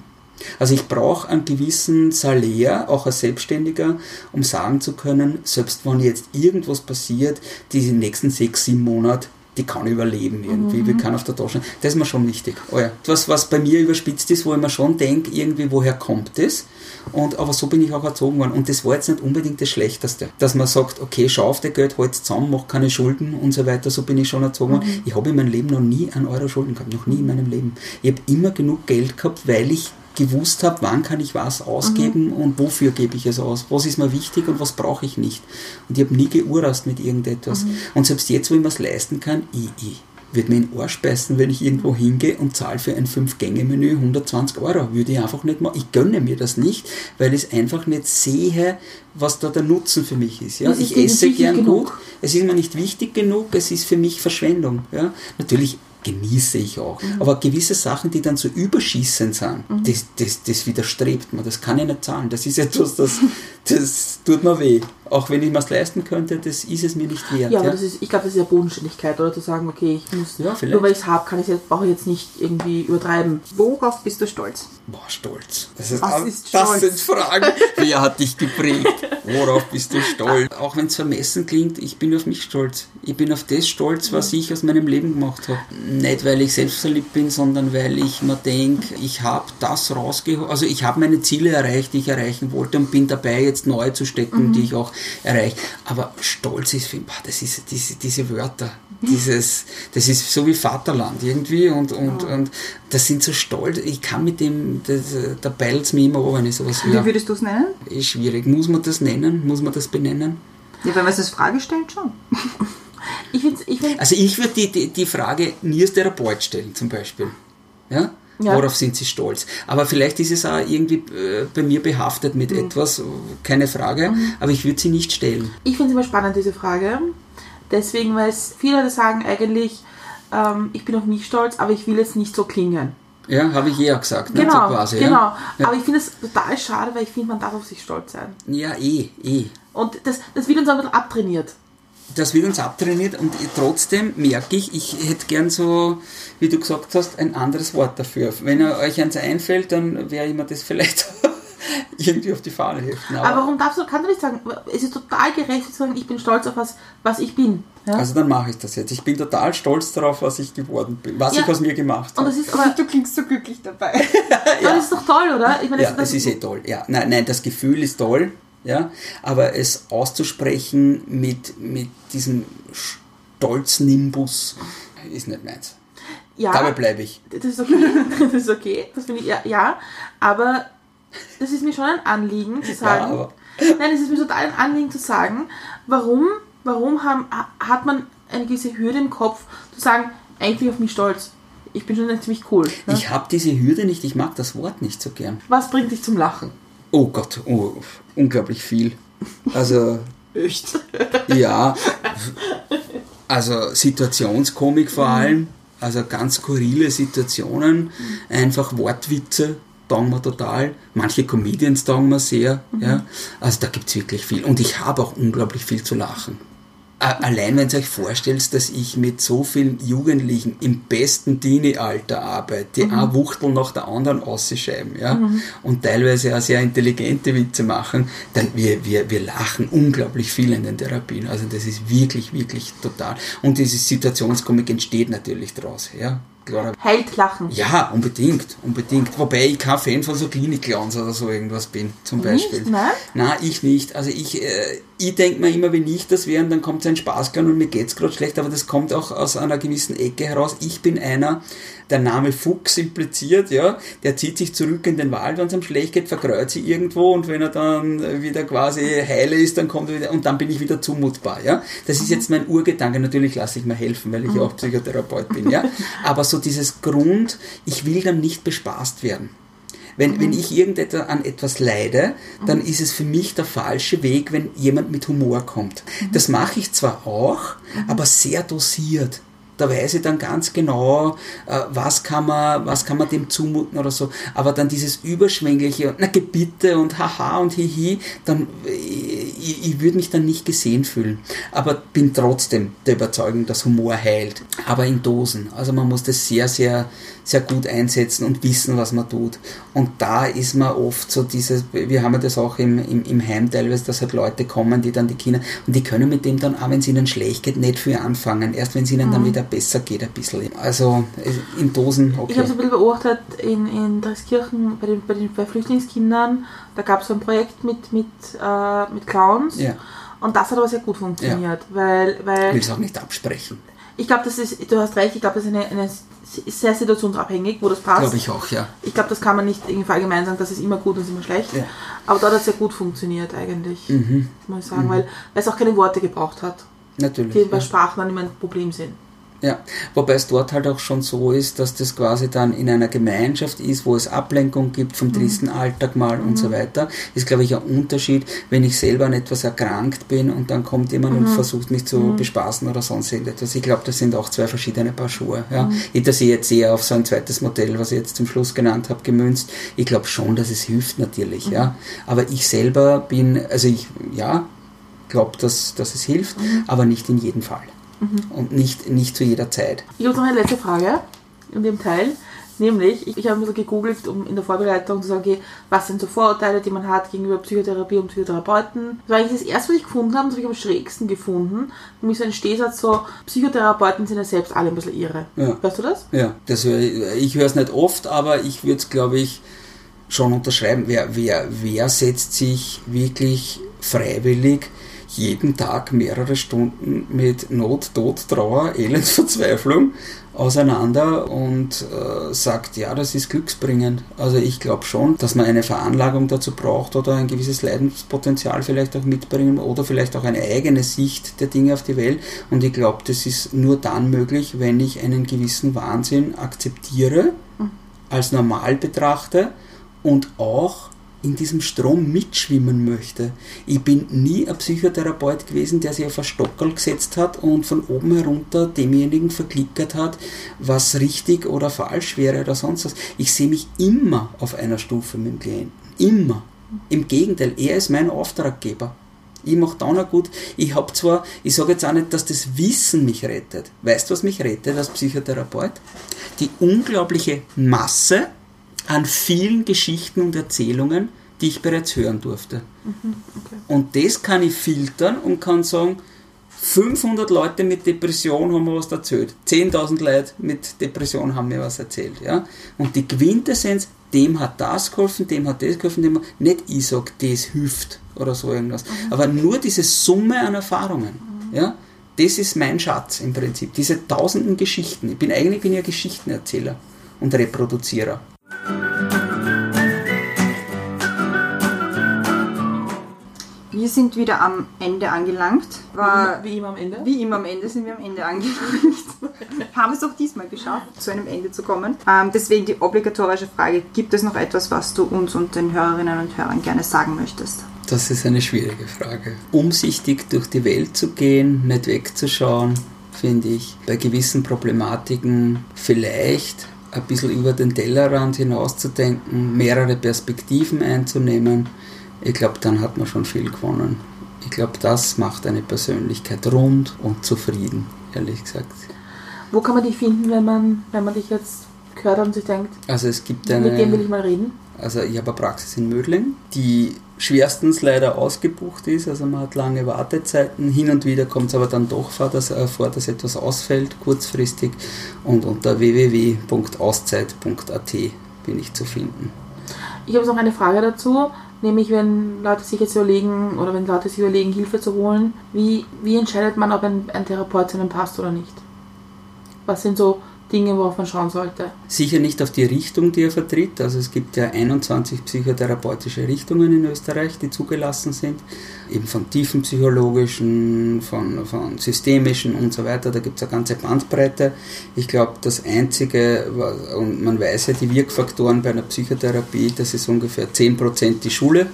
Also ich brauche einen gewissen Salär, auch als Selbstständiger, um sagen zu können, selbst wenn jetzt irgendwas passiert, diese nächsten sechs, sieben Monate, die kann überleben irgendwie, wir kann auf der Tasche. Das ist mir schon wichtig. Oh ja. Etwas, was bei mir überspitzt ist, wo ich mir schon denke, irgendwie, woher kommt das? Und, aber so bin ich auch erzogen worden. Und das war jetzt nicht unbedingt das Schlechteste. Dass man sagt, okay, schau auf dein Geld, halt zusammen, mach keine Schulden und so weiter. So bin ich schon erzogen worden. Ich habe in meinem Leben noch nie einen Euro Schulden gehabt. Noch nie in meinem Leben. Ich habe immer genug Geld gehabt, weil ich gewusst habe, wann kann ich was ausgeben und wofür gebe ich es aus. Was ist mir wichtig und was brauche ich nicht. Und ich habe nie geurast mit irgendetwas. Und selbst jetzt, wo ich mir es leisten kann, ich, ich würde mir in den Arsch beißen, wenn ich irgendwo hingehe und zahle für ein 5-Gänge-Menü 120 Euro. Würde ich einfach nicht machen. Ich gönne mir das nicht, weil ich einfach nicht sehe, was da der Nutzen für mich ist. Ja? Es ist Ich esse gern genug. gut, es ist mir nicht wichtig genug, es ist für mich Verschwendung. Ja? Natürlich genieße ich auch. Mhm. Aber gewisse Sachen, die dann so überschießend sind, das, das, das widerstrebt mir. Das kann ich nicht zahlen. Das ist etwas, das, das tut mir weh. Auch wenn ich mir es leisten könnte, das ist es mir nicht wert. Ja, aber ja? das ist, ich glaube, das ist ja Bodenständigkeit, oder zu sagen, okay, ich muss, Ja, nur weil ich es habe, kann ich jetzt, brauche ich jetzt nicht irgendwie übertreiben. Worauf bist du stolz? Boah, stolz. Das, ist, Was ist das Stolz? sind Fragen. Wer hat dich geprägt? Worauf bist du stolz? Auch wenn es vermessen klingt, ich bin auf mich stolz. Ich bin auf das stolz, was ich aus meinem Leben gemacht habe. Nicht, weil ich selbstverliebt bin, sondern weil ich mir denke, ich habe das rausgeholt. Also ich habe meine Ziele erreicht, die ich erreichen wollte und bin dabei, jetzt neue zu stecken, die ich auch erreiche. Aber stolz ist für mich, boah, das ist diese, diese Wörter. Dieses, das ist so wie Vaterland irgendwie und, und, und das sind so stolz. Ich kann mit dem, das, da peilt's mir immer an, wenn ich sowas Wie höre. würdest du es nennen? Ist schwierig. Muss man das nennen? Muss man das benennen? Ja, wenn man es als Frage stellt, schon. Ich finde, ich find, Also ich würde die, die, die Frage nie als Therapeut stellen, zum Beispiel. Ja? Ja. Worauf sind Sie stolz? Aber vielleicht ist es auch irgendwie äh, bei mir behaftet mit etwas, keine Frage, aber ich würde sie nicht stellen. ich finde es immer spannend, diese Frage. Deswegen, weil es viele Leute sagen eigentlich, ähm, ich bin auf mich stolz, aber ich will jetzt nicht so klingen. Ja, habe ich eher gesagt, ne? so Genau, quasi. genau. Ja? Ja. Aber ich finde es total schade, weil ich finde, man darf auf sich stolz sein. ja, eh, eh. Und das, das wird uns ein bisschen abtrainiert. Das wird uns abtrainiert und trotzdem merke ich, ich hätte gern so, wie du gesagt hast, ein anderes Wort dafür. Wenn euch eins einfällt, dann werde ich mir das vielleicht irgendwie auf die Fahne heften. Aber, Aber warum darfst du, kannst du nicht sagen, es ist total gerecht zu sagen, ich bin stolz auf was, was ich bin. Ja? also dann mache ich das jetzt. Ich bin total stolz darauf, was ich geworden bin, was Ja. ich aus mir gemacht Und habe. das ist aber, Du klingst so glücklich dabei. das ist doch toll, oder? Ich meine, Ja, das, es ist eh toll. Ja, nein, nein, das Gefühl ist toll, ja, aber es auszusprechen mit, mit diesem Stolznimbus ist nicht meins. ja, Dabei bleibe ich. das ist okay, das ist okay, das finde ich, ja, ja, aber das ist mir schon ein Anliegen zu sagen, aber- nein, es ist mir total ein Anliegen zu sagen, warum, warum haben, ha- hat man eine gewisse Hürde im Kopf, zu sagen, eigentlich auf mich stolz, ich bin schon ziemlich cool. Ne? Ich habe diese Hürde nicht, ich mag das Wort nicht so gern. Was bringt dich zum Lachen? Oh Gott, oh, unglaublich viel. Also, Echt? ja, also Situationskomik vor allem, also ganz skurrile Situationen, einfach Wortwitze taugen mir total. Manche Comedians taugen mir sehr. Ja. Also da gibt es wirklich viel. Und ich habe auch unglaublich viel zu lachen. Allein wenn ihr euch vorstellt, dass ich mit so vielen Jugendlichen im besten Teenie-Alter arbeite, die eine Wuchtel nach der anderen ausschreiben, ja, und teilweise auch sehr intelligente Witze machen, dann wir, wir, wir lachen unglaublich viel in den Therapien. Also das ist wirklich, wirklich total. Und diese Situationskomik entsteht natürlich daraus, ja. Klar, Hält Lachen. ja, unbedingt, unbedingt. Wobei ich kein Fan von so Klinik-Clowns oder so irgendwas bin, zum Nicht? Beispiel. Nein? Nein, ich nicht. Also ich, äh, ich denke mir immer, wenn ich das wäre, dann kommt so ein Spaßclown und mir geht's gerade schlecht, aber das kommt auch aus einer gewissen Ecke heraus. Ich bin einer, der Name Fuchs impliziert, ja, der zieht sich zurück in den Wald, wenn es ihm schlecht geht, verkreut sie irgendwo und wenn er dann wieder quasi heile ist, dann kommt er wieder und dann bin ich wieder zumutbar, ja. Das ist jetzt mein Urgedanke. Natürlich lasse ich mir helfen, weil ich ja auch Psychotherapeut bin, ja. Aber so dieses Grund, ich will dann nicht bespaßt werden. Wenn, wenn ich irgendetwas an etwas leide, dann ist es für mich der falsche Weg, wenn jemand mit Humor kommt. Das mache ich zwar auch, aber sehr dosiert. Da weiß ich dann ganz genau, äh, was kann man, was kann man dem zumuten oder so. Aber dann dieses überschwängliche, und na Gebitte und haha und hihi, dann, äh, ich, ich würde mich dann nicht gesehen fühlen. Aber bin trotzdem der Überzeugung, dass Humor heilt. Aber in Dosen. Also man muss das sehr, sehr, sehr gut einsetzen und wissen, was man tut. Und da ist man oft so dieses, wir haben ja das auch im, im, im Heim teilweise, dass halt Leute kommen, die dann die Kinder, und die können mit dem dann auch, wenn es ihnen schlecht geht, nicht viel anfangen. Erst wenn es ihnen dann wieder besser geht, ein bisschen. Also in Dosen, okay. Ich habe es ein bisschen beobachtet in, in Dreskirchen bei den, bei den bei Flüchtlingskindern. Da gab es so ein Projekt mit, mit, äh, mit Clowns. Ja. Und das hat aber sehr gut funktioniert, weil, Ich weil will es auch nicht absprechen. ich glaube, das ist, du hast recht, ich glaube, das ist eine, eine ist sehr situationsabhängig, wo das passt. Glaube ich auch, ja. Ich glaube, das kann man nicht irgendwie allgemein sagen, das ist immer gut und ist immer schlecht. Ja. Aber dort hat es sehr gut funktioniert eigentlich, Mhm. muss ich sagen, weil, weil es auch keine Worte gebraucht hat, Natürlich. die bei ja. Sprachen dann immer ein Problem sind. Ja, wobei es dort halt auch schon so ist, dass das quasi dann in einer Gemeinschaft ist, wo es Ablenkung gibt vom tristen Alltag mal und so weiter. Ist, glaube ich, ein Unterschied, wenn ich selber an etwas erkrankt bin und dann kommt jemand und versucht mich zu bespaßen oder sonst irgendetwas. Ich glaube, das sind auch zwei verschiedene Paar Schuhe. Ja. Ich das ich jetzt eher auf so ein zweites Modell, was ich jetzt zum Schluss genannt habe, gemünzt. Ich glaube schon, dass es hilft natürlich. Ja. Aber ich selber bin, also ich, ja, glaube, dass, dass es hilft, aber nicht in jedem Fall. Und nicht, nicht zu jeder Zeit. Ich habe noch eine letzte Frage in dem Teil. Nämlich, ich, ich habe ein bisschen gegoogelt, um in der Vorbereitung zu sagen, okay, was sind so Vorurteile, die man hat gegenüber Psychotherapie und Psychotherapeuten. Das war eigentlich das erste, was ich gefunden habe, das habe ich am schrägsten gefunden. Nämlich so ein Stehsatz so, Psychotherapeuten sind ja selbst alle ein bisschen irre. Ja. Hörst du das? Ja, das hör ich, ich höre es nicht oft, aber ich würde es, glaube ich, schon unterschreiben. Wer, wer, wer setzt sich wirklich freiwillig jeden Tag mehrere Stunden mit Not, Tod, Trauer, Elend, Verzweiflung auseinander und äh, sagt, ja, das ist glücksbringend. Also ich glaube schon, dass man eine Veranlagung dazu braucht oder ein gewisses Leidenspotenzial vielleicht auch mitbringen oder vielleicht auch eine eigene Sicht der Dinge auf die Welt. Und ich glaube, das ist nur dann möglich, wenn ich einen gewissen Wahnsinn akzeptiere, als normal betrachte und auch in diesem Strom mitschwimmen möchte. Ich bin nie ein Psychotherapeut gewesen, der sich auf ein Stockerl gesetzt hat und von oben herunter demjenigen verklickert hat, was richtig oder falsch wäre oder sonst was. Ich sehe mich immer auf einer Stufe mit dem Klienten. Immer. Im Gegenteil, er ist mein Auftraggeber. Ich mache dann auch gut. Ich habe zwar, ich sage jetzt auch nicht, dass das Wissen mich rettet. Weißt du, was mich rettet als Psychotherapeut? Die unglaubliche Masse an vielen Geschichten und Erzählungen, die ich bereits hören durfte. Und das kann ich filtern und kann sagen, 500 Leute mit Depression haben mir was erzählt. 10.000 Leute mit Depression haben mir was erzählt. Ja? Und die Quintessenz, dem hat das geholfen, dem hat das geholfen, dem nicht ich sage, das hilft oder so irgendwas. Aber nur diese Summe an Erfahrungen. Ja? Das ist mein Schatz im Prinzip. Diese tausenden Geschichten. Ich bin eigentlich bin ich ein Geschichtenerzähler und Reproduzierer. Wir sind wieder am Ende angelangt. War, Wie immer am Ende. wie immer am Ende sind wir am Ende angelangt. Haben es auch diesmal geschafft, zu einem Ende zu kommen. Ähm, deswegen die obligatorische Frage, gibt es noch etwas, was du uns und den Hörerinnen und Hörern gerne sagen möchtest? Das ist eine schwierige Frage. Umsichtig durch die Welt zu gehen, nicht wegzuschauen, finde ich. Bei gewissen Problematiken vielleicht ein bisschen über den Tellerrand hinauszudenken, mehrere Perspektiven einzunehmen. Ich glaube, dann hat man schon viel gewonnen. Ich glaube, das macht eine Persönlichkeit rund und zufrieden, ehrlich gesagt. Wo kann man dich finden, wenn man, wenn man dich jetzt gehört hat und sich denkt, Also es gibt mit dem will eine, ich mal reden? also ich habe eine Praxis in Mödling, die schwerstens leider ausgebucht ist, also man hat lange Wartezeiten, hin und wieder kommt es aber dann doch vor, dass, äh, vor, dass etwas ausfällt, kurzfristig und unter www.auszeit.at bin ich zu finden. Ich habe noch eine Frage dazu, nämlich wenn Leute sich jetzt überlegen oder wenn Leute sich überlegen, Hilfe zu holen, wie, wie entscheidet man, ob ein, ein Therapeut zu einem passt oder nicht? Was sind so Dinge, worauf man schauen sollte? Sicher nicht auf die Richtung, die er vertritt. Also es gibt ja 21 psychotherapeutische Richtungen in Österreich, die zugelassen sind. Eben von tiefenpsychologischen, von, von systemischen und so weiter. Da gibt es eine ganze Bandbreite. Ich glaube, das Einzige, und man weiß ja die Wirkfaktoren bei einer Psychotherapie, das ist ungefähr 10% die Schule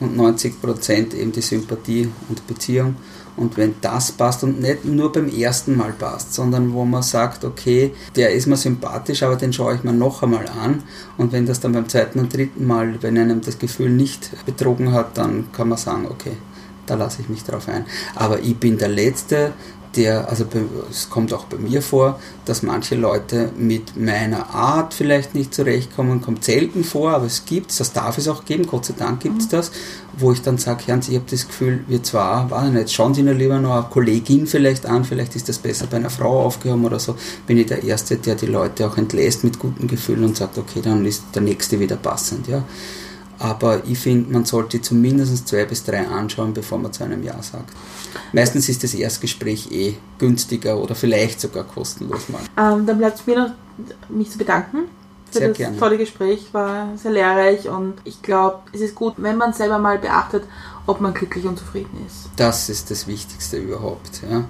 und 90% eben die Sympathie und Beziehung. Und wenn das passt und nicht nur beim ersten Mal passt, sondern wo man sagt, okay, der ist mir sympathisch, aber den schaue ich mir noch einmal an. Und wenn das dann beim zweiten und dritten Mal, wenn einem das Gefühl nicht betrogen hat, dann kann man sagen, okay, da lasse ich mich drauf ein. Aber ich bin der Letzte, der, also es kommt auch bei mir vor, dass manche Leute mit meiner Art vielleicht nicht zurechtkommen, kommt selten vor, aber es gibt es, das darf es auch geben, Gott sei Dank gibt es mhm. das, wo ich dann sage, Herrn, ich habe das Gefühl, wir zwar, war nicht, schauen Sie nur lieber noch eine Kollegin vielleicht an, vielleicht ist das besser bei einer Frau aufgehoben oder so, bin ich der Erste, der die Leute auch entlässt mit gutem Gefühl und sagt, okay, dann ist der Nächste wieder passend, ja. Aber ich finde, man sollte zumindest zwei bis drei anschauen, bevor man zu einem Ja sagt. Meistens ist das Erstgespräch eh günstiger oder vielleicht sogar kostenlos mal. Ähm, dann bleibt es mir noch, mich zu bedanken für sehr das gerne. tolle Gespräch. War sehr lehrreich und ich glaube, es ist gut, wenn man selber mal beachtet, ob man glücklich und zufrieden ist. Das ist das Wichtigste überhaupt, ja.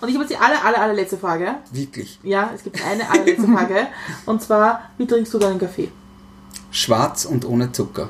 Und ich habe jetzt die aller, aller, allerletzte Frage. Wirklich? Ja, es gibt eine allerletzte Frage. und zwar, wie trinkst du deinen Kaffee? Schwarz und ohne Zucker.